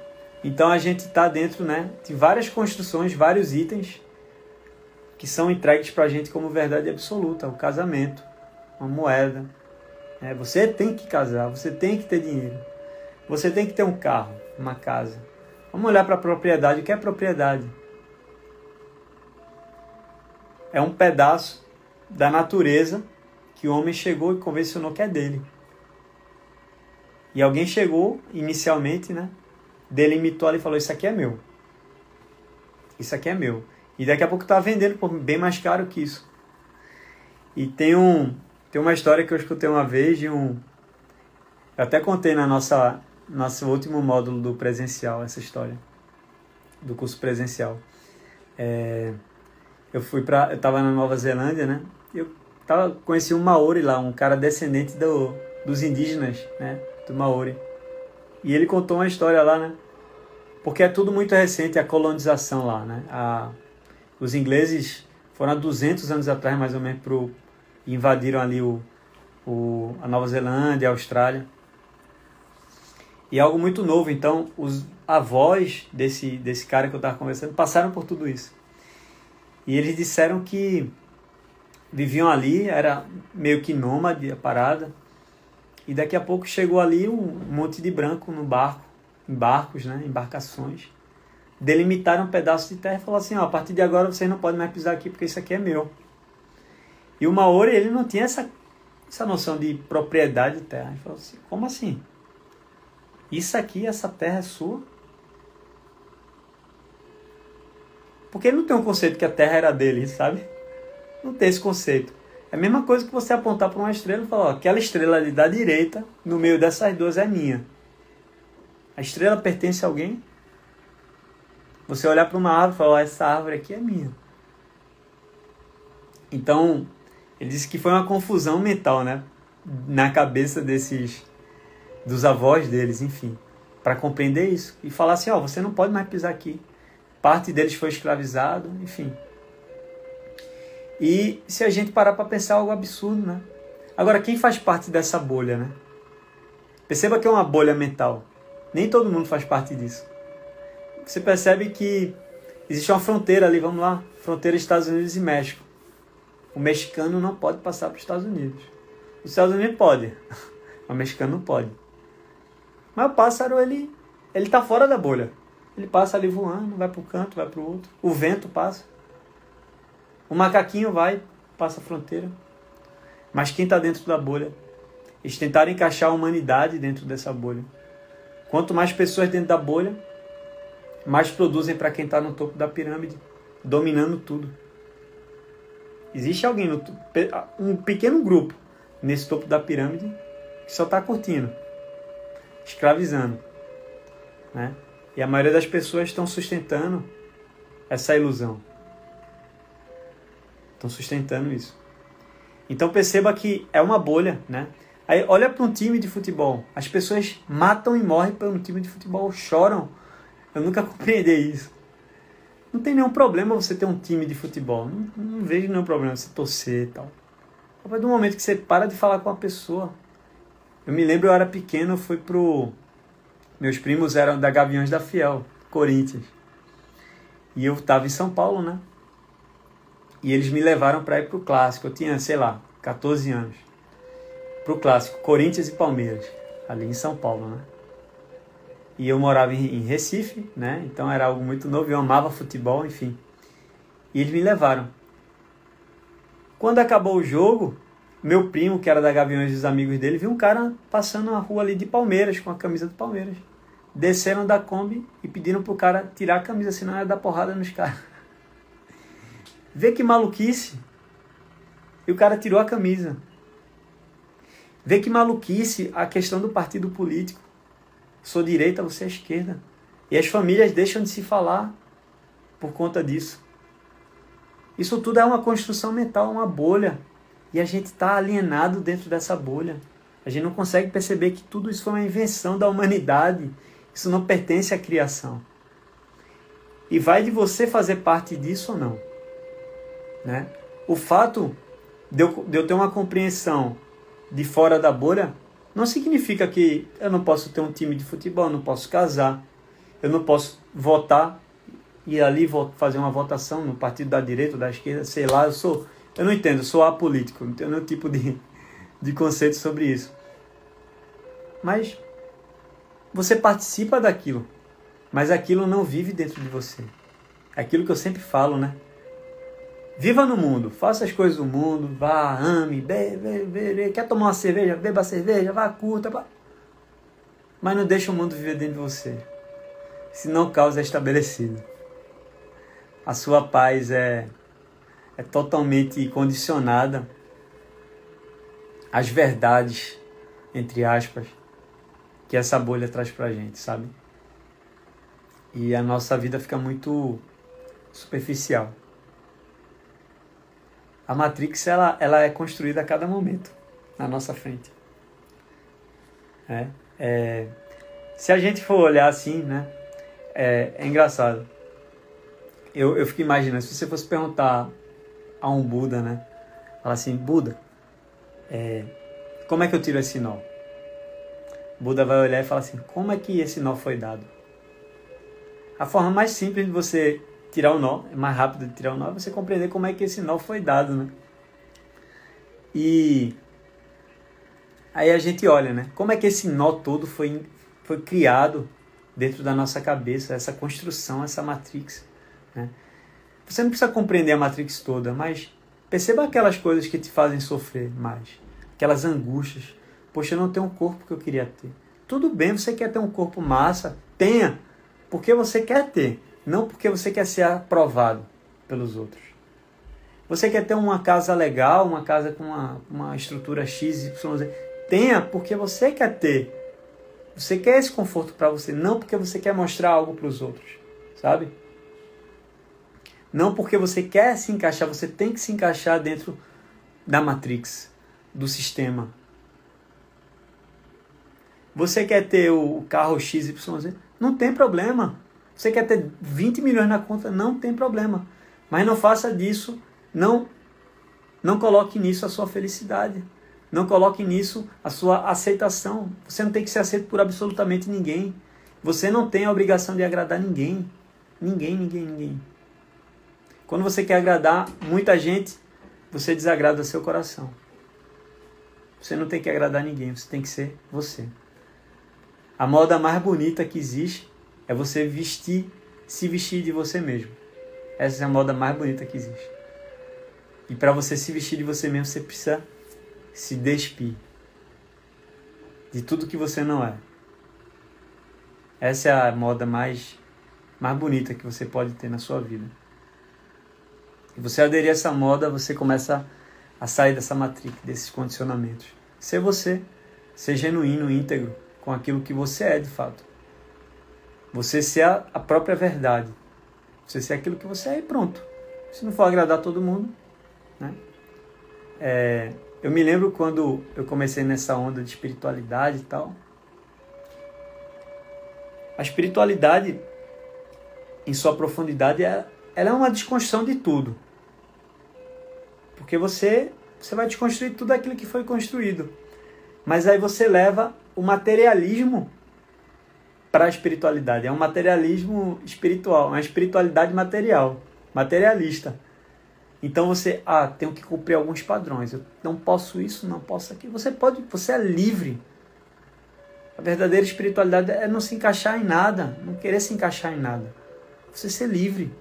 Speaker 1: então a gente está dentro né, de várias construções, vários itens que são entregues para a gente como verdade absoluta. O casamento, uma moeda. Né? Você tem que casar, você tem que ter dinheiro. Você tem que ter um carro, uma casa. Vamos olhar para a propriedade. O que é propriedade? É um pedaço da natureza que o homem chegou e convencionou que é dele. E alguém chegou inicialmente, né? delimitou ali e falou: Isso aqui é meu. Isso aqui é meu. E daqui a pouco tá vendendo por bem mais caro que isso. E tem um tem uma história que eu escutei uma vez de um eu até contei na nossa nosso último módulo do presencial essa história do curso presencial. É, eu fui para eu tava na Nova Zelândia, né? Eu tava conheci um maori lá, um cara descendente do, dos indígenas, né? Do maori. E ele contou uma história lá, né? Porque é tudo muito recente a colonização lá, né? A, os ingleses foram há 200 anos atrás, mais ou menos, pro, invadiram ali o, o, a Nova Zelândia, a Austrália. E é algo muito novo, então os avós desse, desse cara que eu estava conversando passaram por tudo isso. E eles disseram que viviam ali, era meio que nômade a parada, e daqui a pouco chegou ali um monte de branco no barco, em barcos, né, embarcações. Delimitaram um pedaço de terra e falaram assim, ó, a partir de agora vocês não podem mais pisar aqui porque isso aqui é meu. E o Maori, ele não tinha essa, essa noção de propriedade de terra. Ele falou assim, como assim? Isso aqui, essa terra é sua? Porque ele não tem um conceito que a terra era dele, sabe? Não tem esse conceito. É a mesma coisa que você apontar para uma estrela e falar, ó, aquela estrela ali da direita, no meio dessas duas é minha. A estrela pertence a alguém? Você olhar para uma árvore e falar, ó, essa árvore aqui é minha. Então, ele disse que foi uma confusão mental, né? Na cabeça desses, dos avós deles, enfim, para compreender isso. E falar assim, ó, você não pode mais pisar aqui. Parte deles foi escravizado, enfim. E se a gente parar para pensar algo absurdo, né? Agora, quem faz parte dessa bolha, né? Perceba que é uma bolha mental. Nem todo mundo faz parte disso. Você percebe que existe uma fronteira ali, vamos lá, fronteira Estados Unidos e México. O mexicano não pode passar para os Estados Unidos. Os Estados Unidos pode, o mexicano não pode. Mas o pássaro, ele, ele tá fora da bolha. Ele passa ali voando, vai para o canto, vai para o outro. O vento passa. O macaquinho vai, passa a fronteira. Mas quem está dentro da bolha? Eles tentaram encaixar a humanidade dentro dessa bolha. Quanto mais pessoas dentro da bolha, mais produzem para quem está no topo da pirâmide, dominando tudo. Existe alguém, no, um pequeno grupo nesse topo da pirâmide que só está curtindo, escravizando. Né? E a maioria das pessoas estão sustentando essa ilusão estão sustentando isso. Então perceba que é uma bolha, né? Aí olha para um time de futebol, as pessoas matam e morrem para um time de futebol, choram. Eu nunca compreendi isso. Não tem nenhum problema você ter um time de futebol. Não, não vejo nenhum problema você torcer e tal. A partir do momento que você para de falar com a pessoa. Eu me lembro, eu era pequeno, eu fui pro. Meus primos eram da Gaviões da Fiel, Corinthians. E eu tava em São Paulo, né? E eles me levaram para ir para o clássico. Eu tinha, sei lá, 14 anos. Para o clássico, Corinthians e Palmeiras, ali em São Paulo, né? E eu morava em Recife, né? Então era algo muito novo. Eu amava futebol, enfim. E eles me levaram. Quando acabou o jogo, Meu primo, que era da Gaviões e os amigos dele, viu um cara passando na rua ali de Palmeiras, com a camisa do Palmeiras. Desceram da Kombi e pediram pro cara tirar a camisa, senão ia dar porrada nos caras. Vê que maluquice. E o cara tirou a camisa. Vê que maluquice a questão do partido político. Sou direita, você é esquerda. E as famílias deixam de se falar por conta disso. Isso tudo é uma construção mental, uma bolha. E a gente está alienado dentro dessa bolha. A gente não consegue perceber que tudo isso foi uma invenção da humanidade. Isso não pertence à criação. E vai de você fazer parte disso ou não. Né? O fato de eu, de eu ter uma compreensão de fora da bolha não significa que eu não posso ter um time de futebol, eu não posso casar, eu não posso votar e ali fazer uma votação no partido da direita ou da esquerda, sei lá, eu sou, eu não entendo, eu sou apolítico, não tenho nenhum tipo de, de conceito sobre isso. Mas você participa daquilo, mas aquilo não vive dentro de você. É aquilo que eu sempre falo, né? Viva no mundo, faça as coisas do mundo, vá, ame, bebe, bebe, quer tomar uma cerveja, beba cerveja, vá, curta, vá. mas não deixe o mundo viver dentro de você. Senão o caos é estabelecido. A sua paz é, é totalmente condicionada às verdades, entre aspas, que essa bolha traz pra gente, sabe? E a nossa vida fica muito superficial a Matrix ela, ela é construída a cada momento na nossa frente. É, é, se a gente for olhar assim, né, é, é engraçado. Eu, eu fico imaginando, se você fosse perguntar a um Buda, né, fala assim, Buda, é, como é que eu tiro esse nó? Buda vai olhar e falar assim, como é que esse nó foi dado? A forma mais simples de você tirar o nó, é mais rápido de tirar o nó, é você compreender como é que esse nó foi dado, né? E aí a gente olha, né? Como é que esse nó todo foi, foi criado dentro da nossa cabeça, essa construção, essa matrix, né? Você não precisa compreender a matrix toda, mas perceba aquelas coisas que te fazem sofrer mais, aquelas angústias. Poxa, eu não tenho um corpo que eu queria ter. Tudo bem, você quer ter um corpo massa, tenha, porque você quer ter não porque você quer ser aprovado pelos outros. Você quer ter uma casa legal, uma casa com uma, uma estrutura X, Y, Z. Tenha porque você quer ter. Você quer esse conforto para você, não porque você quer mostrar algo para os outros, sabe? Não porque você quer se encaixar, você tem que se encaixar dentro da matrix, do sistema. Você quer ter o carro XYZ? Não tem problema. Você quer ter 20 milhões na conta? Não tem problema. Mas não faça disso, não, não coloque nisso a sua felicidade. Não coloque nisso a sua aceitação. Você não tem que ser aceito por absolutamente ninguém. Você não tem a obrigação de agradar ninguém. Ninguém, ninguém, ninguém. Quando você quer agradar muita gente, você desagrada seu coração. Você não tem que agradar ninguém, você tem que ser você. A moda mais bonita que existe é você vestir, se vestir de você mesmo. Essa é a moda mais bonita que existe. E para você se vestir de você mesmo, você precisa se despir de tudo que você não é. Essa é a moda mais mais bonita que você pode ter na sua vida. E você aderir a essa moda, você começa a sair dessa matriz, desses condicionamentos. Ser você, ser genuíno, íntegro com aquilo que você é de fato. Você ser a, a própria verdade. Você ser aquilo que você é e pronto. Se não for agradar todo mundo, né? É, eu me lembro quando eu comecei nessa onda de espiritualidade e tal. A espiritualidade, em sua profundidade, é, ela é uma desconstrução de tudo. Porque você, você vai desconstruir tudo aquilo que foi construído. Mas aí você leva o materialismo para a espiritualidade. É um materialismo espiritual, uma espiritualidade material, materialista. Então você, ah, tenho que cumprir alguns padrões. Eu não posso isso, não posso aquilo. Você pode, você é livre. A verdadeira espiritualidade é não se encaixar em nada, não querer se encaixar em nada. Você ser livre.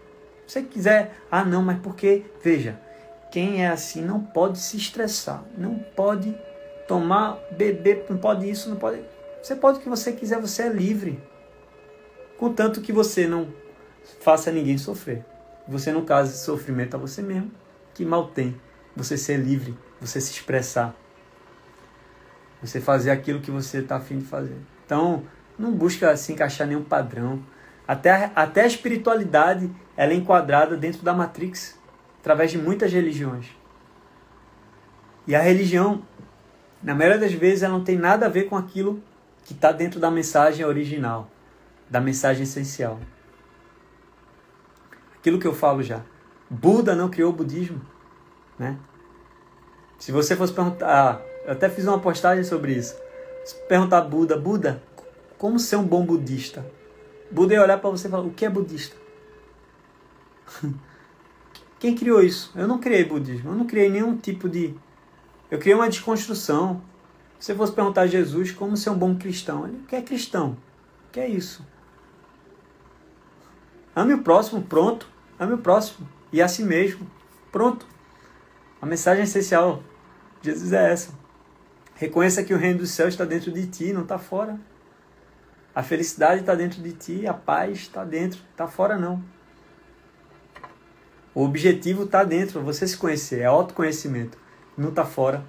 Speaker 1: Se você quiser, ah, não, mas porque, veja, quem é assim não pode se estressar, não pode tomar, beber, não pode isso, não pode. Você pode o que você quiser, você é livre. Contanto que você não faça ninguém sofrer. Você não cause sofrimento a você mesmo, que mal tem. Você ser livre, você se expressar. Você fazer aquilo que você está afim de fazer. Então, não busca se encaixar nenhum padrão. Até, até a espiritualidade ela é enquadrada dentro da Matrix, através de muitas religiões. E a religião, na maioria das vezes, ela não tem nada a ver com aquilo que está dentro da mensagem original, da mensagem essencial. Aquilo que eu falo já. Buda não criou o budismo. Né? Se você fosse perguntar, eu até fiz uma postagem sobre isso. Se perguntar a Buda, Buda, como ser um bom budista? Buda ia olhar para você e falar: o que é budista? Quem criou isso? Eu não criei budismo, eu não criei nenhum tipo de. Eu criei uma desconstrução. Se você fosse perguntar a Jesus como ser um bom cristão, ele o que é cristão? O que é isso? Ame o próximo, pronto. Ame o próximo. E a si mesmo, pronto. A mensagem essencial de Jesus é essa. Reconheça que o reino dos céus está dentro de ti, não está fora. A felicidade está dentro de ti, a paz está dentro, está fora não. O objetivo está dentro, você se conhecer, é autoconhecimento, não está fora.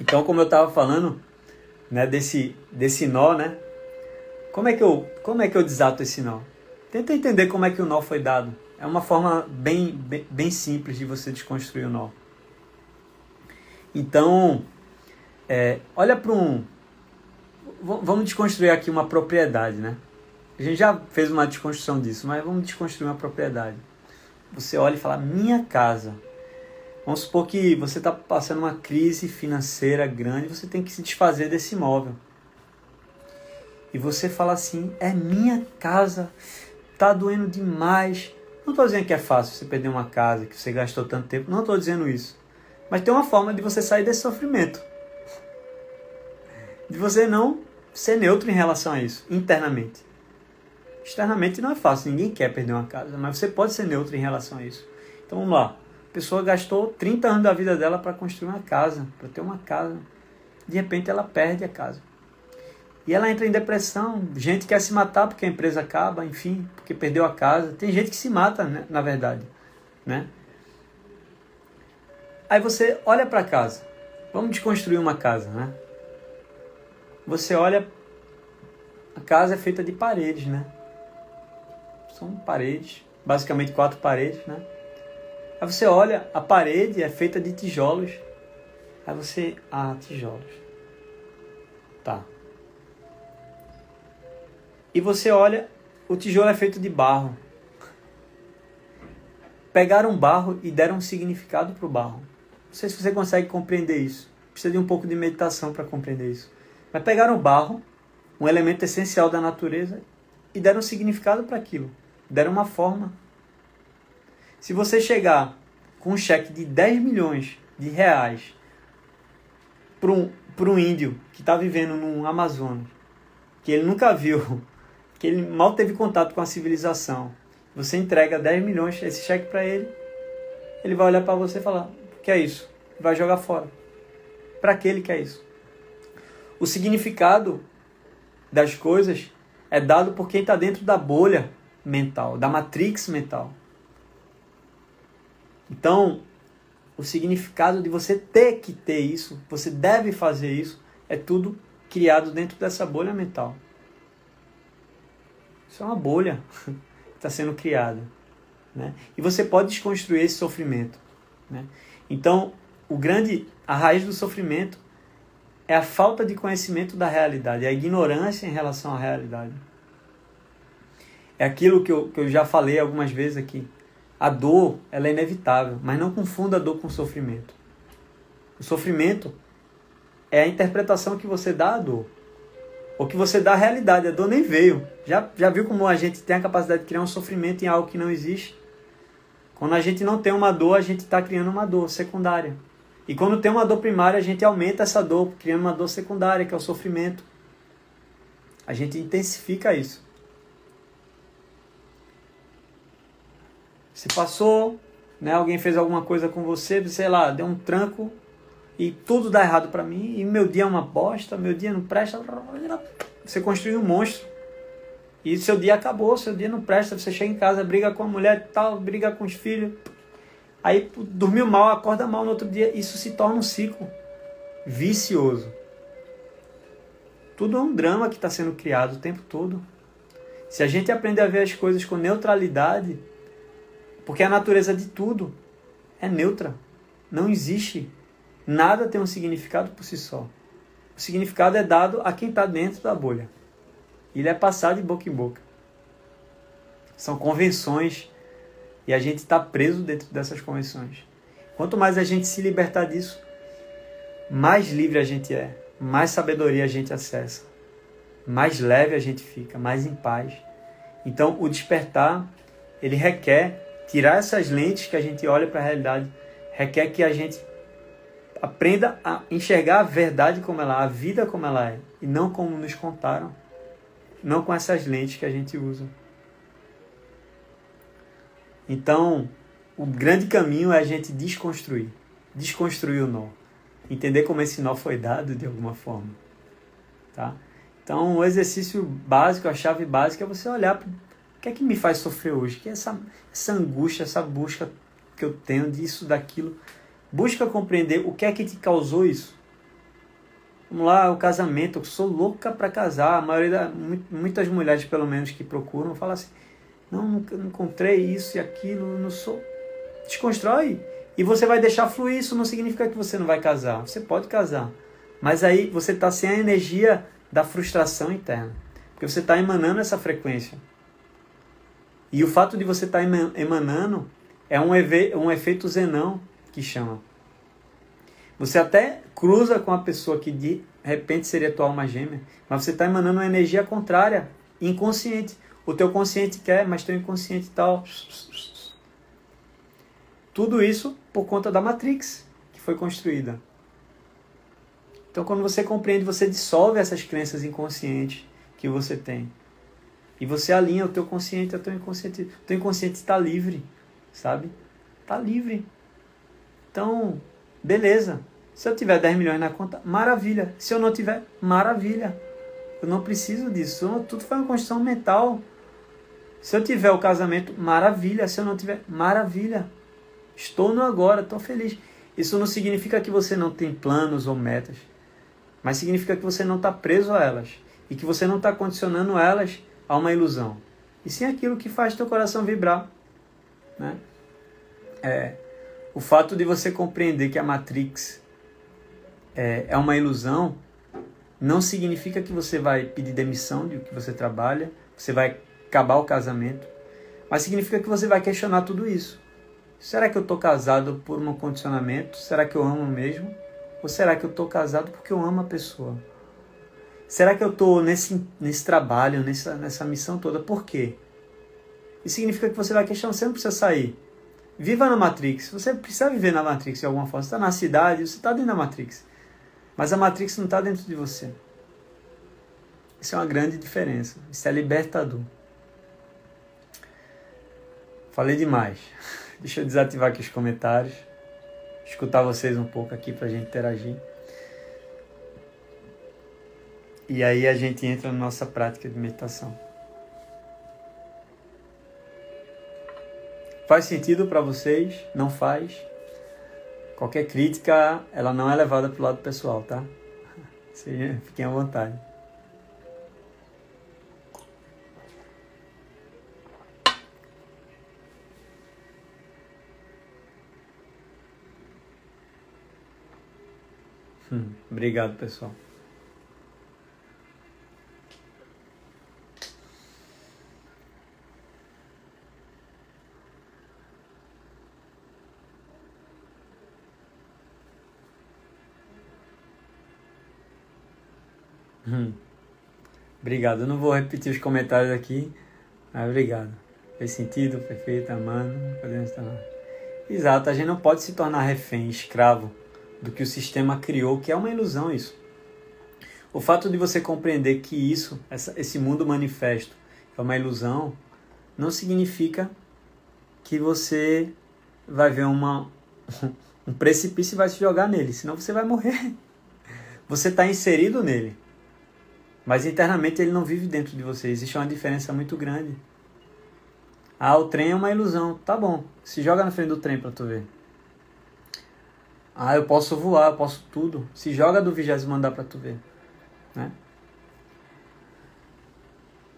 Speaker 1: Então, como eu estava falando, né, desse, desse nó, né? Como é, que eu, como é que eu desato esse nó? Tenta entender como é que o nó foi dado. É uma forma bem, bem, bem simples de você desconstruir o nó. Então, é, olha para um. Vamos desconstruir aqui uma propriedade, né? A gente já fez uma desconstrução disso, mas vamos desconstruir uma propriedade. Você olha e fala: minha casa. Vamos supor que você está passando uma crise financeira grande, você tem que se desfazer desse imóvel. E você fala assim: é minha casa, tá doendo demais. Não estou dizendo que é fácil você perder uma casa, que você gastou tanto tempo, não estou dizendo isso. Mas tem uma forma de você sair desse sofrimento. De você não ser neutro em relação a isso, internamente. Externamente não é fácil, ninguém quer perder uma casa, mas você pode ser neutro em relação a isso. Então vamos lá. A pessoa gastou 30 anos da vida dela para construir uma casa, para ter uma casa. De repente ela perde a casa. E ela entra em depressão, gente quer se matar porque a empresa acaba, enfim, porque perdeu a casa. Tem gente que se mata, né, na verdade, né? Aí você olha para casa. Vamos desconstruir uma casa, né? Você olha a casa é feita de paredes, né? São paredes, basicamente quatro paredes, né? Aí você olha, a parede é feita de tijolos. Aí você, ah, tijolos. Tá. E você olha, o tijolo é feito de barro. Pegaram barro e deram um significado para o barro. Não sei se você consegue compreender isso. Precisa de um pouco de meditação para compreender isso. Mas pegaram o barro, um elemento essencial da natureza, e deram um significado para aquilo. Deram uma forma. Se você chegar com um cheque de 10 milhões de reais para um, um índio que está vivendo no Amazonas, que ele nunca viu, que ele mal teve contato com a civilização, você entrega 10 milhões, esse cheque para ele, ele vai olhar para você e falar: que é isso? Vai jogar fora. Para que ele quer isso? O significado das coisas é dado por quem está dentro da bolha mental, da matrix mental. Então, o significado de você ter que ter isso, você deve fazer isso, é tudo criado dentro dessa bolha mental. Isso é uma bolha que está sendo criada. Né? E você pode desconstruir esse sofrimento. Né? Então, o grande, a raiz do sofrimento é a falta de conhecimento da realidade, é a ignorância em relação à realidade. É aquilo que eu, que eu já falei algumas vezes aqui. A dor, ela é inevitável, mas não confunda a dor com o sofrimento. O sofrimento é a interpretação que você dá à dor. Ou que você dá à realidade. A dor nem veio. Já, já viu como a gente tem a capacidade de criar um sofrimento em algo que não existe? Quando a gente não tem uma dor, a gente está criando uma dor secundária. E quando tem uma dor primária, a gente aumenta essa dor, criando uma dor secundária, que é o sofrimento. A gente intensifica isso. Você passou, né? Alguém fez alguma coisa com você, sei lá, deu um tranco e tudo dá errado para mim e meu dia é uma bosta, meu dia não presta. Você construiu um monstro. E seu dia acabou, seu dia não presta. Você chega em casa, briga com a mulher tal, briga com os filhos. Aí dormiu mal, acorda mal no outro dia. Isso se torna um ciclo vicioso. Tudo é um drama que está sendo criado o tempo todo. Se a gente aprender a ver as coisas com neutralidade, porque a natureza de tudo é neutra. Não existe. Nada tem um significado por si só. O significado é dado a quem está dentro da bolha. Ele é passado de boca em boca. São convenções e a gente está preso dentro dessas convenções. Quanto mais a gente se libertar disso, mais livre a gente é, mais sabedoria a gente acessa, mais leve a gente fica, mais em paz. Então, o despertar, ele requer tirar essas lentes que a gente olha para a realidade, requer que a gente aprenda a enxergar a verdade como ela é, a vida como ela é, e não como nos contaram, não com essas lentes que a gente usa. Então, o grande caminho é a gente desconstruir, desconstruir o nó, entender como esse nó foi dado de alguma forma, tá? Então, o exercício básico, a chave básica é você olhar que é que me faz sofrer hoje? Que é essa, essa angústia, essa busca que eu tenho disso, daquilo. Busca compreender o que é que te causou isso. Vamos lá, o casamento. Eu sou louca para casar. A maioria muitas mulheres, pelo menos, que procuram, falam assim: não, nunca encontrei isso e aquilo, não sou. Desconstrói. E você vai deixar fluir. Isso não significa que você não vai casar. Você pode casar. Mas aí você está sem a energia da frustração interna. Porque você está emanando essa frequência. E o fato de você estar tá emanando é um, um efeito zenão que chama. Você até cruza com a pessoa que de repente seria tua alma gêmea, mas você está emanando uma energia contrária, inconsciente. O teu consciente quer, mas teu inconsciente tal. Tudo isso por conta da Matrix que foi construída. Então, quando você compreende, você dissolve essas crenças inconscientes que você tem. E você alinha o teu consciente ao teu inconsciente. O teu inconsciente está livre, sabe? Está livre. Então, beleza. Se eu tiver 10 milhões na conta, maravilha. Se eu não tiver, maravilha. Eu não preciso disso. Tudo foi uma construção mental. Se eu tiver o casamento, maravilha. Se eu não tiver, maravilha. Estou no agora, estou feliz. Isso não significa que você não tem planos ou metas, mas significa que você não está preso a elas e que você não está condicionando elas a uma ilusão, e sim aquilo que faz teu coração vibrar. Né? É, o fato de você compreender que a Matrix é, é uma ilusão não significa que você vai pedir demissão de que você trabalha, você vai acabar o casamento, mas significa que você vai questionar tudo isso. Será que eu estou casado por um condicionamento? Será que eu amo mesmo? Ou será que eu estou casado porque eu amo a pessoa? Será que eu estou nesse, nesse trabalho, nessa, nessa missão toda? Por quê? Isso significa que você vai questionar, você não precisa sair. Viva na Matrix. Você precisa viver na Matrix de alguma forma. Você está na cidade, você está dentro da Matrix. Mas a Matrix não está dentro de você. Isso é uma grande diferença. Isso é libertador. Falei demais. Deixa eu desativar aqui os comentários. Escutar vocês um pouco aqui para a gente interagir. E aí a gente entra na nossa prática de meditação. Faz sentido para vocês? Não faz? Qualquer crítica, ela não é levada para o lado pessoal, tá? Fiquem à vontade. Hum, obrigado, pessoal. Hum. Obrigado. Eu não vou repetir os comentários aqui, mas obrigado. Fez sentido, perfeito, amando, podemos estar. Exato, a gente não pode se tornar refém, escravo do que o sistema criou, que é uma ilusão isso. O fato de você compreender que isso, essa, esse mundo manifesto, é uma ilusão, não significa que você vai ver uma, um precipício e vai se jogar nele, senão você vai morrer. Você está inserido nele, mas internamente ele não vive dentro de você. Existe uma diferença muito grande. Ah, o trem é uma ilusão. Tá bom, se joga na frente do trem para tu ver. Ah, eu posso voar, eu posso tudo. Se joga do vigésimo andar para tu ver, né?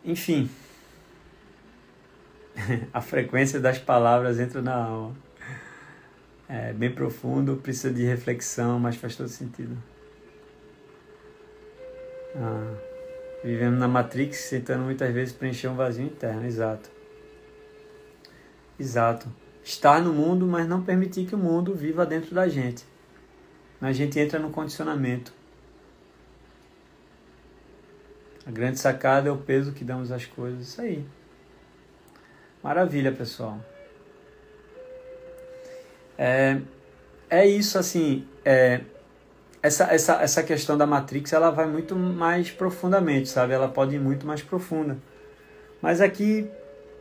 Speaker 1: Enfim, a frequência das palavras entra na alma. É bem profundo, precisa de reflexão, mas faz todo sentido. Ah, vivendo na Matrix, tentando muitas vezes preencher um vazio interno, exato. Exato. Estar no mundo, mas não permitir que o mundo viva dentro da gente. A gente entra no condicionamento. A grande sacada é o peso que damos às coisas. Isso aí. Maravilha, pessoal. É, é isso, assim. É, essa, essa, essa questão da Matrix ela vai muito mais profundamente, sabe? Ela pode ir muito mais profunda. Mas aqui,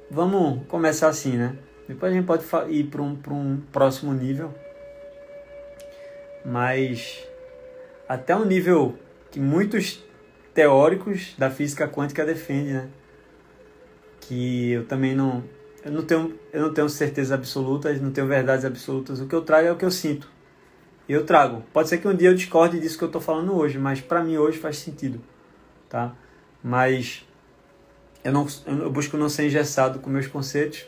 Speaker 1: vamos começar assim, né? Depois a gente pode ir para um, um próximo nível. Mas até um nível que muitos teóricos da física quântica defendem, né? Que eu também não eu não tenho eu não tenho certeza absolutas, não tenho verdades absolutas. O que eu trago é o que eu sinto. Eu trago. Pode ser que um dia eu discorde disso que eu estou falando hoje, mas para mim hoje faz sentido, tá? Mas eu não eu busco não ser engessado com meus conceitos,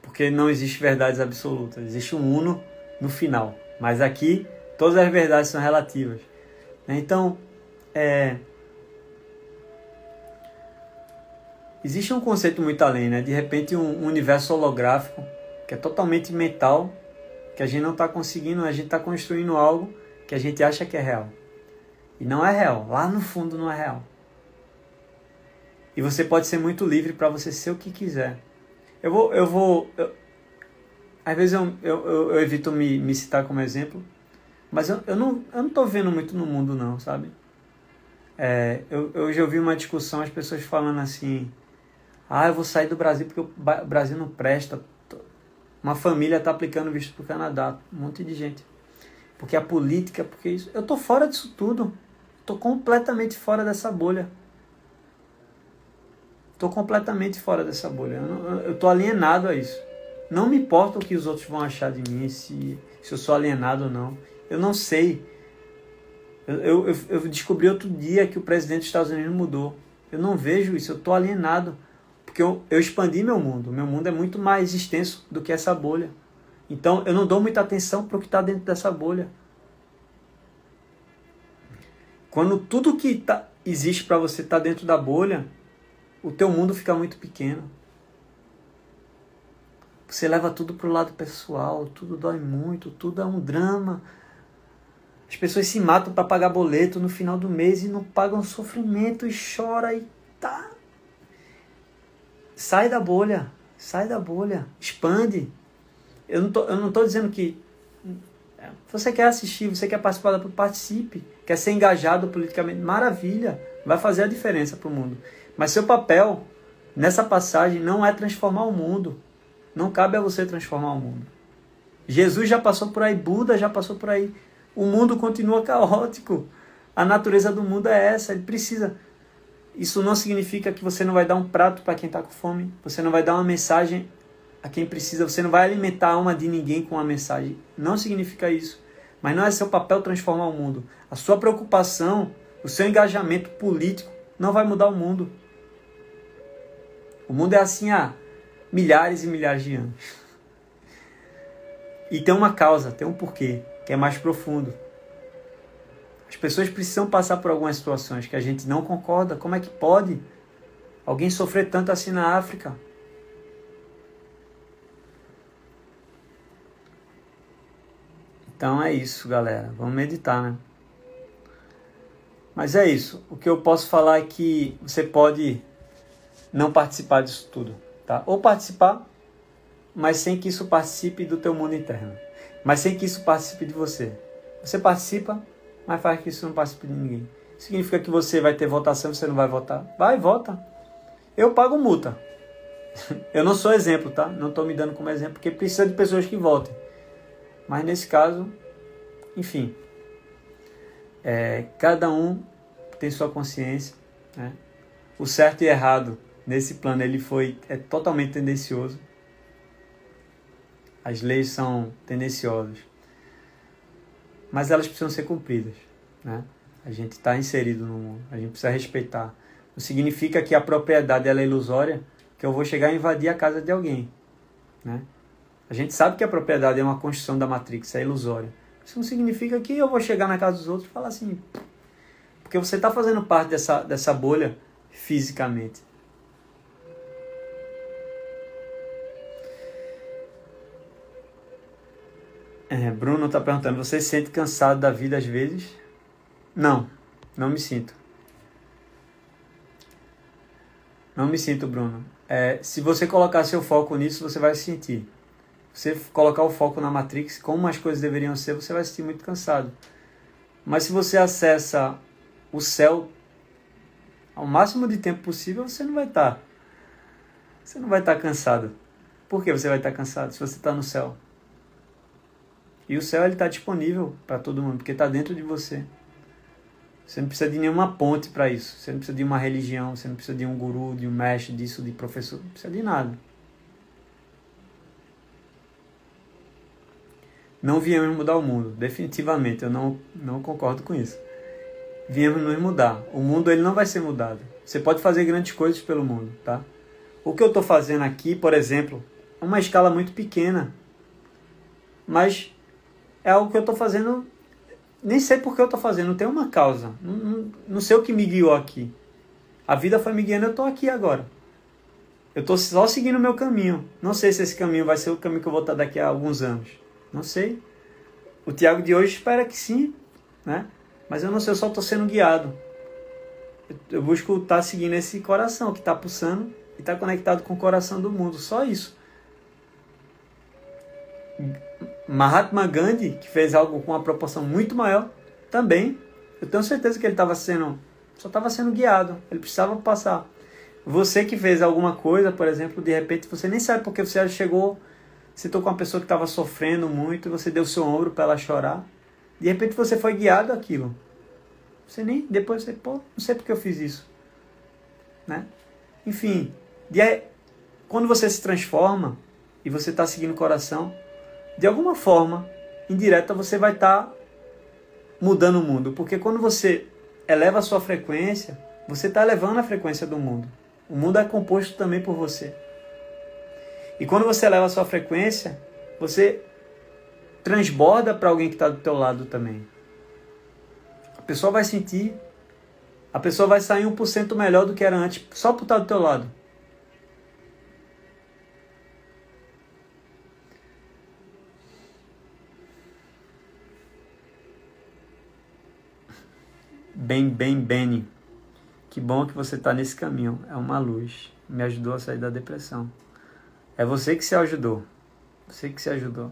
Speaker 1: porque não existe verdades absolutas. Existe um uno no final, mas aqui todas as verdades são relativas. Né? Então, é, existe um conceito muito além, né? De repente um universo holográfico que é totalmente mental que a gente não está conseguindo, a gente está construindo algo que a gente acha que é real. E não é real. Lá no fundo não é real. E você pode ser muito livre para você ser o que quiser. Eu vou. Eu vou eu, às vezes eu, eu, eu, evito me, me citar como exemplo, mas eu, eu, não, eu não vendo muito no mundo, não, sabe? É, eu, eu já ouvi uma discussão, as pessoas falando assim: ah, eu vou sair do Brasil porque o Brasil não presta, uma família está aplicando visto para o Canadá, um monte de gente. Porque a política, porque isso. Eu estou fora disso tudo. Estou completamente fora dessa bolha. Estou completamente fora dessa bolha. Eu estou alienado a isso. Não me importa o que os outros vão achar de mim, se, se eu sou alienado ou não. Eu não sei. Eu, eu, eu descobri outro dia que o presidente dos Estados Unidos mudou. Eu não vejo isso, eu estou alienado. Porque eu, eu expandi meu mundo. Meu mundo é muito mais extenso do que essa bolha. Então eu não dou muita atenção para o que está dentro dessa bolha. Quando tudo que tá, existe para você está dentro da bolha, o teu mundo fica muito pequeno. Você leva tudo para o lado pessoal, tudo dói muito, tudo é um drama. As pessoas se matam para pagar boleto no final do mês e não pagam sofrimento e chora e tá Sai da bolha, sai da bolha, expande. Eu não tô, eu não tô dizendo que você quer assistir, você quer participar participe, quer ser engajado politicamente, maravilha, vai fazer a diferença para o mundo. Mas seu papel nessa passagem não é transformar o mundo. Não cabe a você transformar o mundo. Jesus já passou por aí, Buda já passou por aí. O mundo continua caótico. A natureza do mundo é essa, ele precisa isso não significa que você não vai dar um prato para quem está com fome, você não vai dar uma mensagem a quem precisa, você não vai alimentar a alma de ninguém com uma mensagem. Não significa isso. Mas não é seu papel transformar o mundo. A sua preocupação, o seu engajamento político não vai mudar o mundo. O mundo é assim há milhares e milhares de anos. E tem uma causa, tem um porquê, que é mais profundo. As pessoas precisam passar por algumas situações que a gente não concorda. Como é que pode alguém sofrer tanto assim na África? Então é isso, galera. Vamos meditar, né? Mas é isso. O que eu posso falar é que você pode não participar disso tudo, tá? Ou participar, mas sem que isso participe do teu mundo interno. Mas sem que isso participe de você. Você participa, mas faz que isso não participe de ninguém. Significa que você vai ter votação, você não vai votar? Vai, vota. Eu pago multa. Eu não sou exemplo, tá? Não estou me dando como exemplo, porque precisa de pessoas que voltem. Mas nesse caso, enfim, é, cada um tem sua consciência. Né? O certo e errado nesse plano ele foi é totalmente tendencioso. As leis são tendenciosas, mas elas precisam ser cumpridas. Né? A gente está inserido no mundo, a gente precisa respeitar. Não significa que a propriedade ela é ilusória, que eu vou chegar e invadir a casa de alguém. Né? A gente sabe que a propriedade é uma construção da Matrix, é ilusória. Isso não significa que eu vou chegar na casa dos outros e falar assim. Porque você está fazendo parte dessa, dessa bolha fisicamente. É, Bruno está perguntando: você se sente cansado da vida às vezes? Não, não me sinto. Não me sinto, Bruno. É, se você colocar seu foco nisso, você vai se sentir. Você colocar o foco na Matrix, como as coisas deveriam ser, você vai se sentir muito cansado. Mas se você acessa o céu ao máximo de tempo possível, você não vai estar. Tá, você não vai estar tá cansado. Por que você vai estar tá cansado se você está no céu? E o céu ele está disponível para todo mundo, porque está dentro de você. Você não precisa de nenhuma ponte para isso. Você não precisa de uma religião, você não precisa de um guru, de um mestre, disso, de professor. Não precisa de nada. Não viemos mudar o mundo, definitivamente. Eu não, não concordo com isso. Viemos nos mudar. O mundo ele não vai ser mudado. Você pode fazer grandes coisas pelo mundo, tá? O que eu estou fazendo aqui, por exemplo, é uma escala muito pequena. Mas é algo que eu estou fazendo. Nem sei por que eu estou fazendo, não tem uma causa. Não, não, não, sei o que me guiou aqui. A vida foi me guiando, eu estou aqui agora. Eu estou só seguindo o meu caminho. Não sei se esse caminho vai ser o caminho que eu vou estar daqui a alguns anos. Não sei. O Tiago de hoje espera que sim, né? Mas eu não sei, eu só estou sendo guiado. Eu busco estar tá seguindo esse coração que está pulsando e está conectado com o coração do mundo. Só isso. Mahatma Gandhi, que fez algo com uma proporção muito maior, também, eu tenho certeza que ele estava sendo, só estava sendo guiado. Ele precisava passar. Você que fez alguma coisa, por exemplo, de repente você nem sabe porque você chegou, você com uma pessoa que estava sofrendo muito, você deu seu ombro para ela chorar. De repente você foi guiado aquilo. Você nem depois você, pô, não sei porque eu fiz isso, né? Enfim, de, quando você se transforma e você está seguindo o coração, de alguma forma, indireta, você vai estar tá mudando o mundo. Porque quando você eleva a sua frequência, você está elevando a frequência do mundo. O mundo é composto também por você. E quando você eleva a sua frequência, você transborda para alguém que está do teu lado também. A pessoa vai sentir, a pessoa vai sair 1% melhor do que era antes, só por estar do teu lado. Bem, bem, Benny. Que bom que você está nesse caminho. É uma luz. Me ajudou a sair da depressão. É você que se ajudou. Você que se ajudou.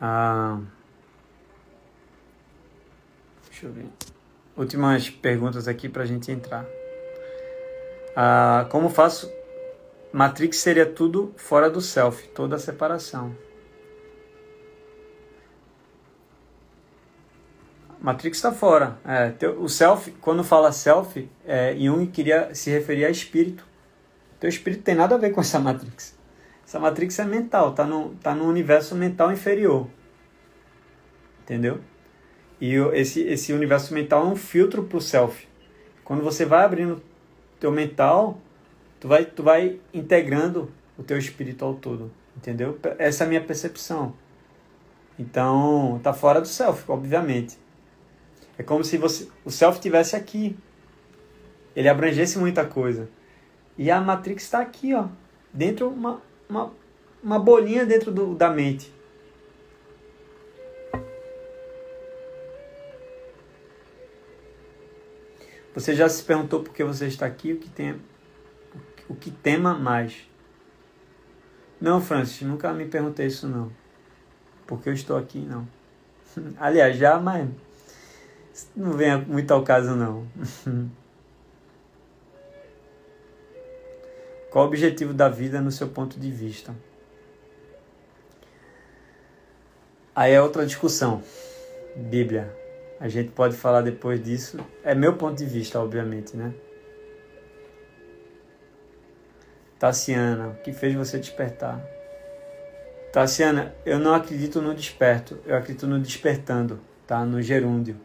Speaker 1: Ah, deixa eu ver. Últimas perguntas aqui para a gente entrar. Ah, como faço? Matrix seria tudo fora do self, toda a separação. Matrix está fora. É, o self, quando fala self, é, Jung queria se referir a espírito. Teu espírito tem nada a ver com essa Matrix. Essa Matrix é mental, tá no, tá no universo mental inferior. Entendeu? E esse, esse universo mental é um filtro para o self. Quando você vai abrindo teu mental, tu vai, tu vai integrando o teu espírito ao todo. Entendeu? Essa é a minha percepção. Então, tá fora do self, obviamente. É como se você, o self tivesse aqui. Ele abrangesse muita coisa. E a Matrix está aqui, ó, dentro uma, uma, uma bolinha dentro do, da mente. Você já se perguntou por que você está aqui? O que tem, o que tema mais? Não, Francis, nunca me perguntei isso não. Porque eu estou aqui não. Aliás, já, mas não vem muito ao caso, não. Qual o objetivo da vida no seu ponto de vista? Aí é outra discussão. Bíblia. A gente pode falar depois disso. É meu ponto de vista, obviamente, né? Tassiana, o que fez você despertar? Tassiana, eu não acredito no desperto, eu acredito no despertando, tá? No gerúndio.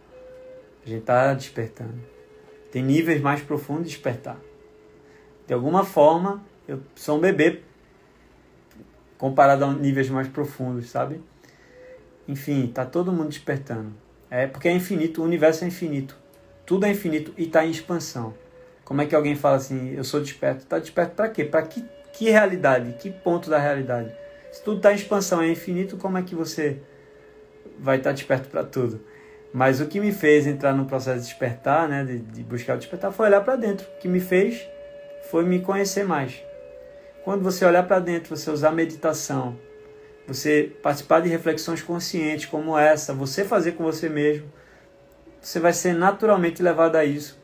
Speaker 1: A gente tá despertando. Tem níveis mais profundos de despertar. De alguma forma, eu sou um bebê comparado a níveis mais profundos, sabe? Enfim, tá todo mundo despertando. É porque é infinito, o universo é infinito. Tudo é infinito e está em expansão. Como é que alguém fala assim, eu sou desperto? Está desperto para quê? Para que, que realidade? Que ponto da realidade? Se tudo está em expansão, é infinito, como é que você vai estar tá desperto para tudo? Mas o que me fez entrar no processo de despertar, né, de, de buscar o despertar, foi olhar para dentro. O que me fez foi me conhecer mais. Quando você olhar para dentro, você usar meditação, você participar de reflexões conscientes como essa, você fazer com você mesmo, você vai ser naturalmente levado a isso.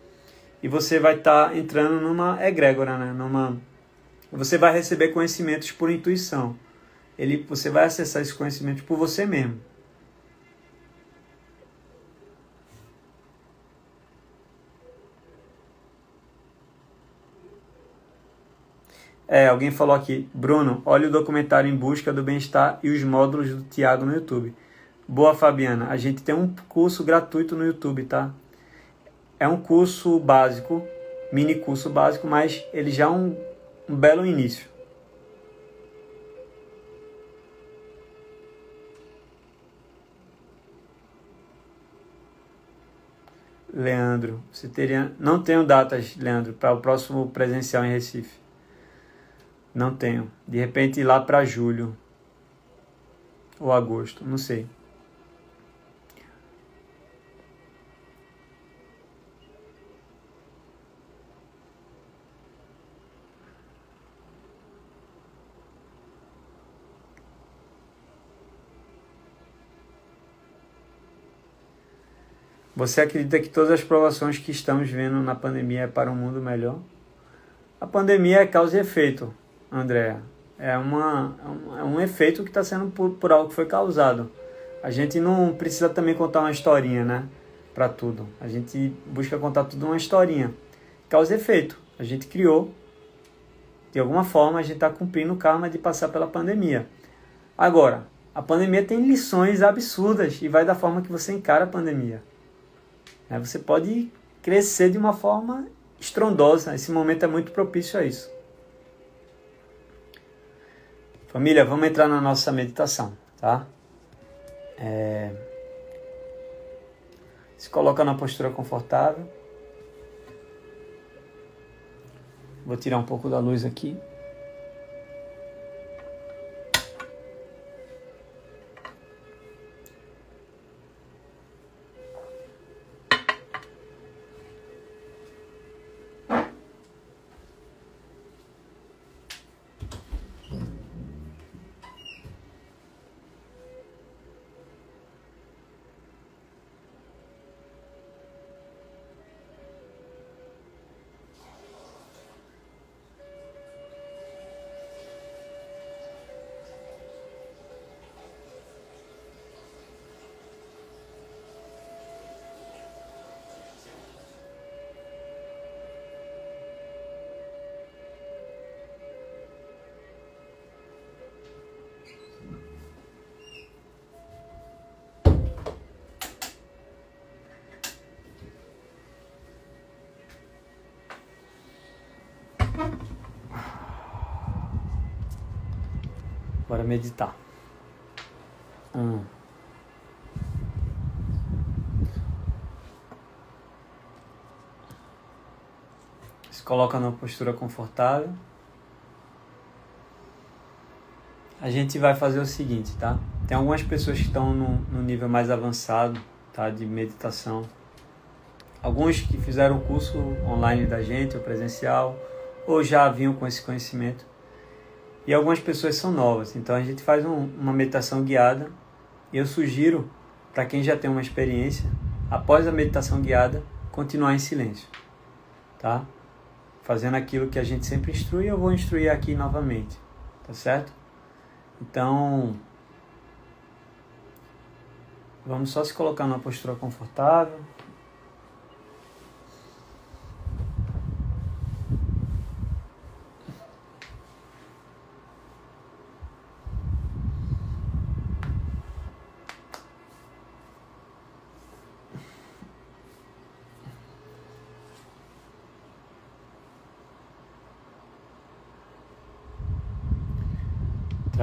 Speaker 1: E você vai estar tá entrando numa egrégora, né? numa você vai receber conhecimentos por intuição. Ele, você vai acessar esses conhecimentos por você mesmo. É, alguém falou aqui, Bruno, olha o documentário Em Busca do Bem-Estar e os módulos do Tiago no YouTube. Boa, Fabiana. A gente tem um curso gratuito no YouTube, tá? É um curso básico, mini curso básico, mas ele já é um, um belo início. Leandro, você teria. Não tenho datas, Leandro, para o próximo presencial em Recife. Não tenho. De repente lá para julho ou agosto, não sei. Você acredita que todas as provações que estamos vendo na pandemia é para um mundo melhor? A pandemia é causa e efeito. André, é, uma, é um efeito que está sendo por, por algo que foi causado. A gente não precisa também contar uma historinha, né? Para tudo. A gente busca contar tudo uma historinha. Causa e efeito. A gente criou. De alguma forma, a gente está cumprindo o karma de passar pela pandemia. Agora, a pandemia tem lições absurdas e vai da forma que você encara a pandemia. Né? Você pode crescer de uma forma estrondosa. Esse momento é muito propício a isso. Família, vamos entrar na nossa meditação, tá? É... Se coloca na postura confortável. Vou tirar um pouco da luz aqui. Bora meditar. Hum. Se coloca numa postura confortável. A gente vai fazer o seguinte, tá? Tem algumas pessoas que estão no, no nível mais avançado, tá? De meditação. Alguns que fizeram o curso online da gente, ou presencial, ou já vinham com esse conhecimento e algumas pessoas são novas. Então a gente faz um, uma meditação guiada e eu sugiro para quem já tem uma experiência, após a meditação guiada, continuar em silêncio, tá? fazendo aquilo que a gente sempre instrui, eu vou instruir aqui novamente, tá certo? Então, vamos só se colocar numa postura confortável.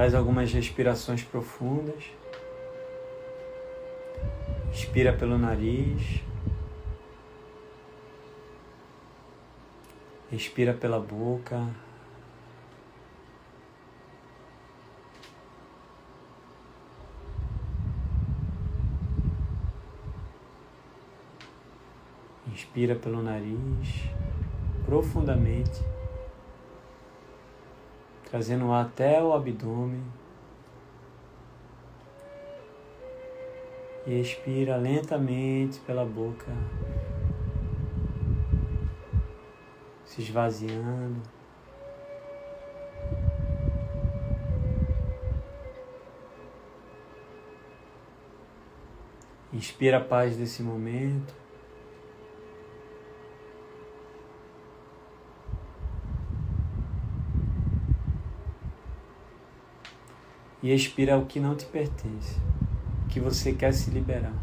Speaker 1: Faz algumas respirações profundas. Inspira pelo nariz. Respira pela boca. Inspira pelo nariz profundamente trazendo ar até o abdômen. E expira lentamente pela boca, se esvaziando. Inspira a paz desse momento. E expira o que não te pertence, que você quer se liberar.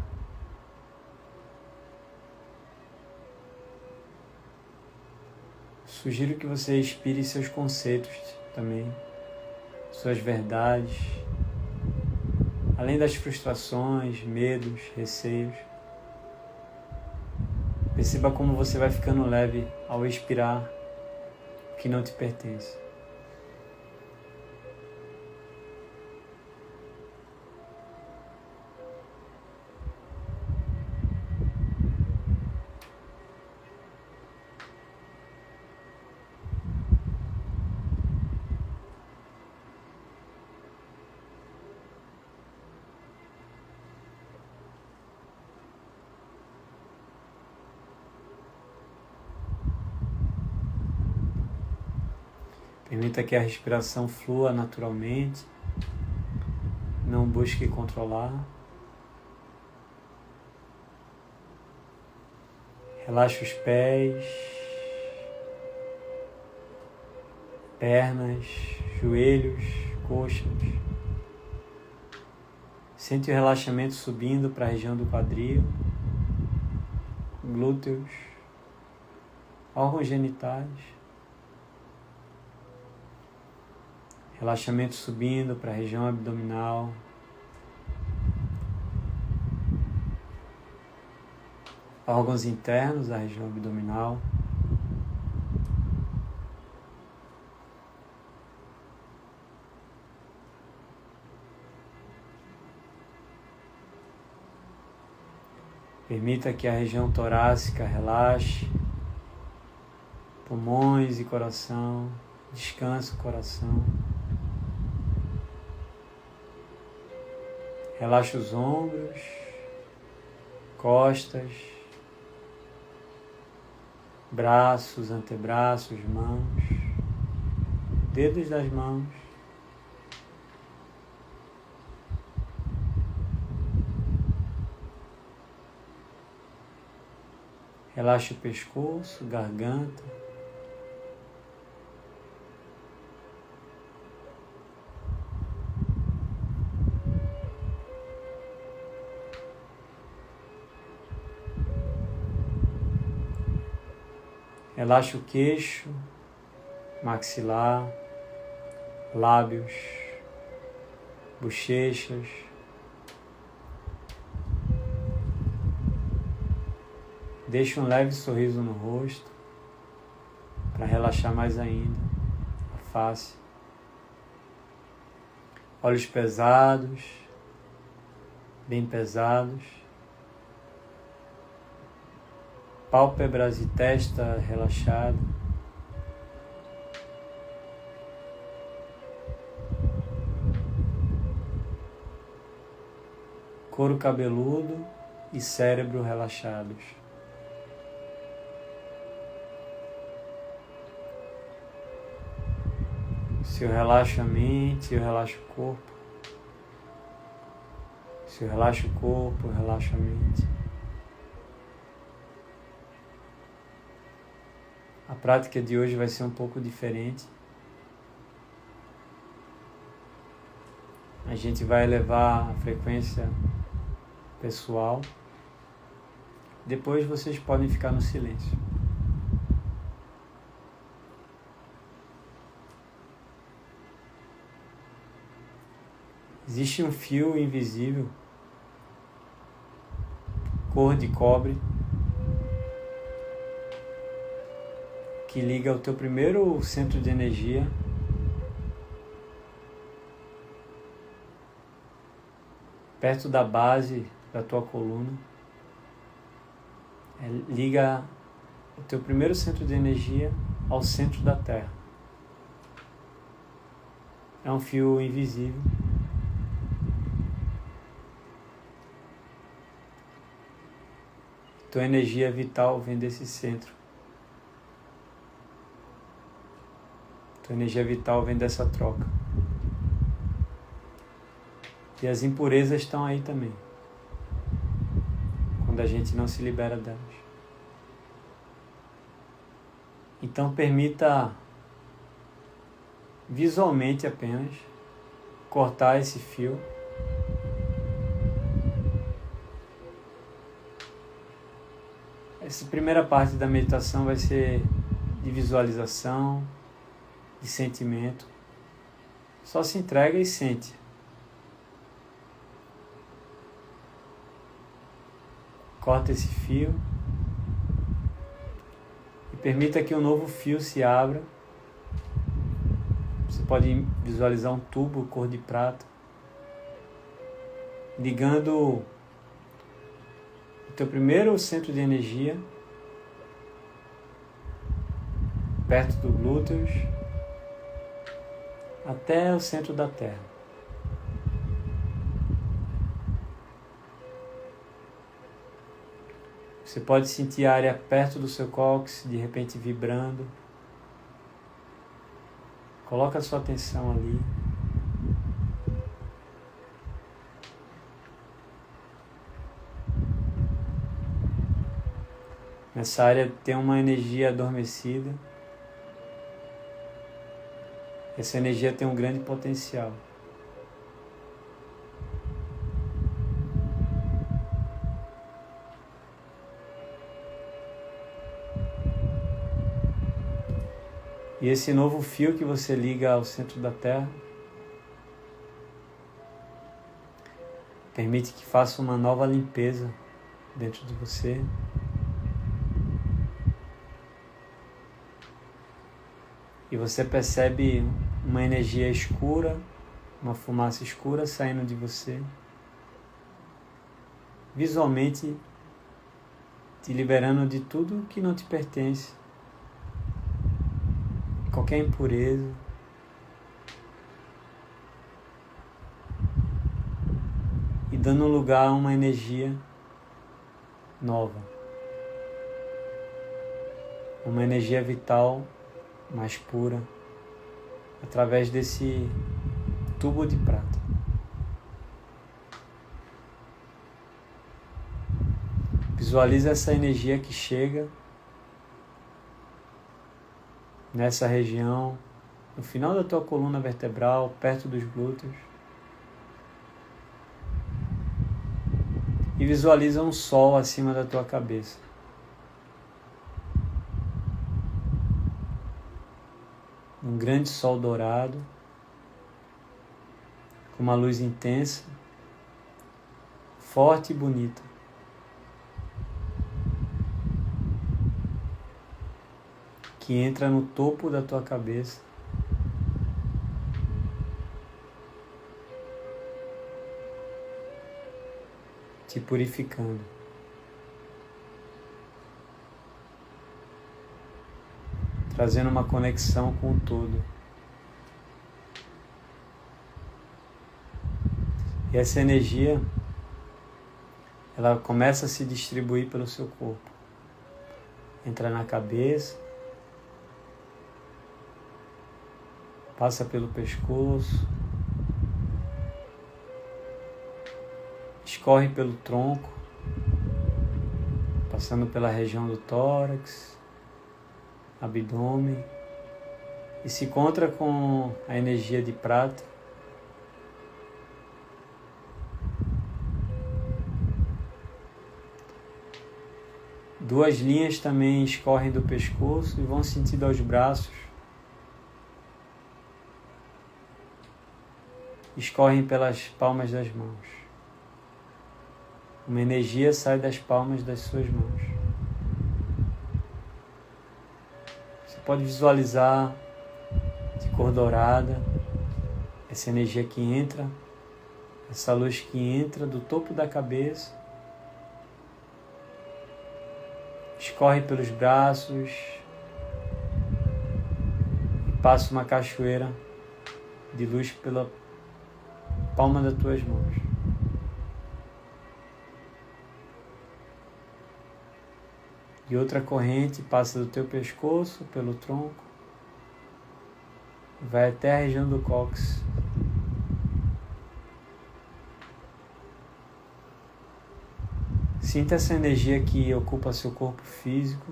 Speaker 1: Sugiro que você expire seus conceitos também, suas verdades, além das frustrações, medos, receios. Perceba como você vai ficando leve ao expirar o que não te pertence. Permita que a respiração flua naturalmente. Não busque controlar. Relaxa os pés, pernas, joelhos, coxas. Sente o relaxamento subindo para a região do quadril, glúteos, órgãos genitais. Relaxamento subindo para a região abdominal. Órgãos internos da região abdominal. Permita que a região torácica relaxe, pulmões e coração, descanse o coração. Relaxa os ombros, costas, braços, antebraços, mãos, dedos das mãos. Relaxa o pescoço, garganta. Relaxa o queixo, maxilar, lábios, bochechas. Deixa um leve sorriso no rosto para relaxar mais ainda a face. Olhos pesados, bem pesados. Pálpebras e testa relaxada. Couro cabeludo e cérebro relaxados. Se eu relaxo a mente, eu relaxo o corpo. Se eu relaxo o corpo, eu relaxo a mente. Prática de hoje vai ser um pouco diferente. A gente vai elevar a frequência pessoal. Depois vocês podem ficar no silêncio. Existe um fio invisível, cor de cobre, que liga o teu primeiro centro de energia perto da base da tua coluna. É, liga o teu primeiro centro de energia ao centro da Terra. É um fio invisível. Tua energia vital vem desse centro. Tua energia vital vem dessa troca. E as impurezas estão aí também. Quando a gente não se libera delas. Então permita visualmente apenas cortar esse fio Essa primeira parte da meditação vai ser de visualização, de sentimento. Só se entrega e sente. Corta esse fio e permita que um novo fio se abra. Você pode visualizar um tubo cor de prata ligando teu primeiro centro de energia, perto do glúteos, até o centro da terra. Você pode sentir a área perto do seu cóccix, de repente vibrando. Coloca a sua atenção ali. Nessa área tem uma energia adormecida. Essa energia tem um grande potencial. E esse novo fio que você liga ao centro da Terra permite que faça uma nova limpeza dentro de você. E você percebe uma energia escura, uma fumaça escura saindo de você, visualmente te liberando de tudo que não te pertence, qualquer impureza. E dando lugar a uma energia nova, uma energia vital mais pura através desse tubo de prata. Visualiza essa energia que chega nessa região, no final da tua coluna vertebral, perto dos glúteos. E visualiza um sol acima da tua cabeça. Um grande sol dourado, com uma luz intensa, forte e bonita. Que entra no topo da tua cabeça. Te purificando. Trazendo uma conexão com o todo. E essa energia, ela começa a se distribuir pelo seu corpo. Entra na cabeça, passa pelo pescoço, escorre pelo tronco, passando pela região do tórax, abdômen e se encontra com a energia de prata. Duas linhas também escorrem do pescoço e vão sentido aos braços. Escorrem pelas palmas das mãos. Uma energia sai das palmas das suas mãos. Pode visualizar de cor dourada essa energia que entra, essa luz que entra do topo da cabeça escorre pelos braços e passa uma cachoeira de luz pela palma das tuas mãos. E outra corrente passa do teu pescoço, pelo tronco, vai até a região do cóccix. Sinta essa energia que ocupa seu corpo físico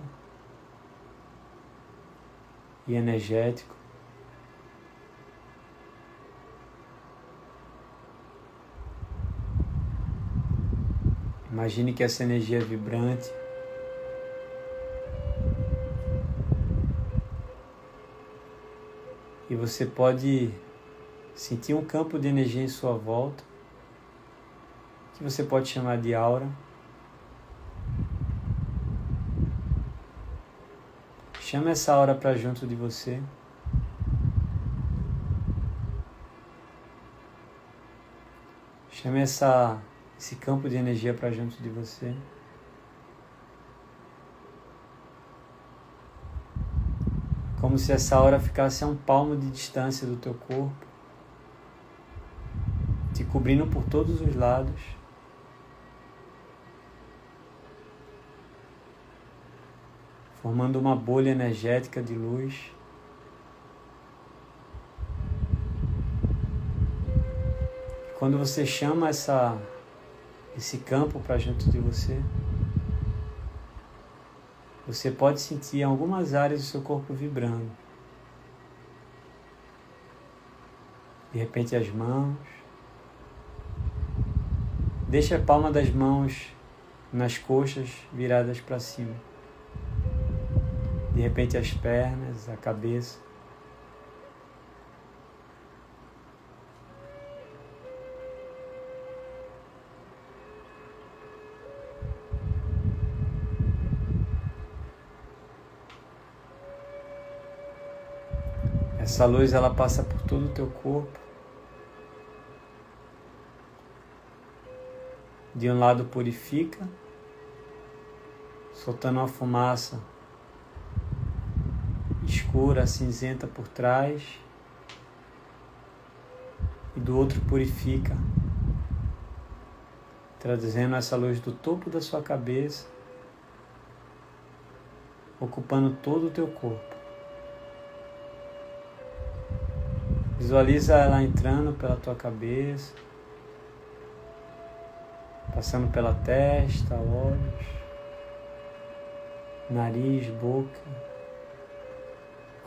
Speaker 1: e energético. Imagine que essa energia é vibrante. E você pode sentir um campo de energia em sua volta, que você pode chamar de aura. Chama essa hora para junto de você. Chame essa, esse campo de energia para junto de você. Como se essa hora ficasse a um palmo de distância do teu corpo, te cobrindo por todos os lados. formando uma bolha energética de luz. Quando você chama essa, esse campo para junto de você, você pode sentir algumas áreas do seu corpo vibrando. De repente as mãos. Deixa a palma das mãos nas coxas viradas para cima de repente as pernas, a cabeça. Essa luz ela passa por todo o teu corpo. De um lado purifica, soltando uma fumaça escura, cinzenta por trás, e do outro purifica, trazendo essa luz do topo da sua cabeça, ocupando todo o teu corpo. Visualiza ela entrando pela tua cabeça, passando pela testa, olhos, nariz, boca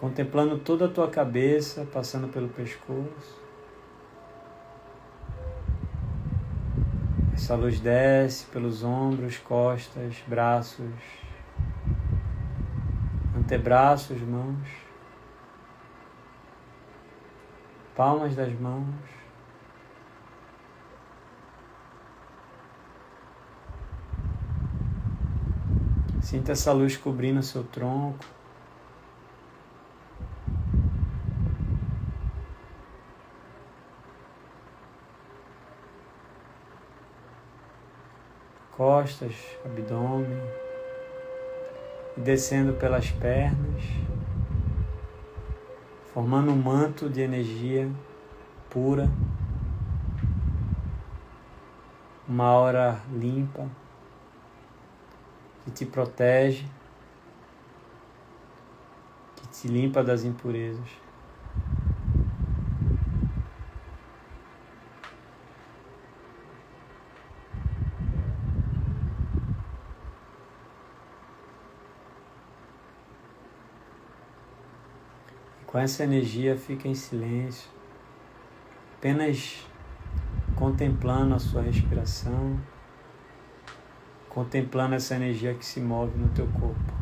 Speaker 1: contemplando toda a tua cabeça, passando pelo pescoço. Essa luz desce pelos ombros, costas, braços, antebraços, mãos, palmas das mãos. Sinta essa luz cobrindo seu tronco. costas, abdômen, descendo pelas pernas, formando um manto de energia pura, uma aura limpa que te protege, que te limpa das impurezas. Com essa energia, fica em silêncio, apenas contemplando a sua respiração, contemplando essa energia que se move no teu corpo.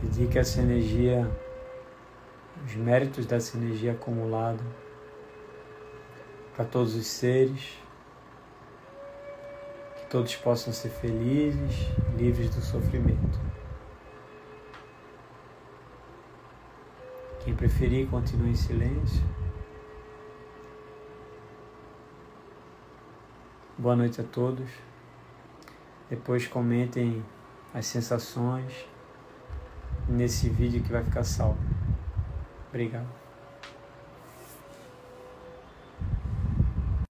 Speaker 1: Pedir que essa energia, os méritos dessa energia acumulada para todos os seres, que todos possam ser felizes, livres do sofrimento. Quem preferir, continue em silêncio. Boa noite a todos. Depois comentem as sensações nesse vídeo que vai ficar salvo. Obrigado.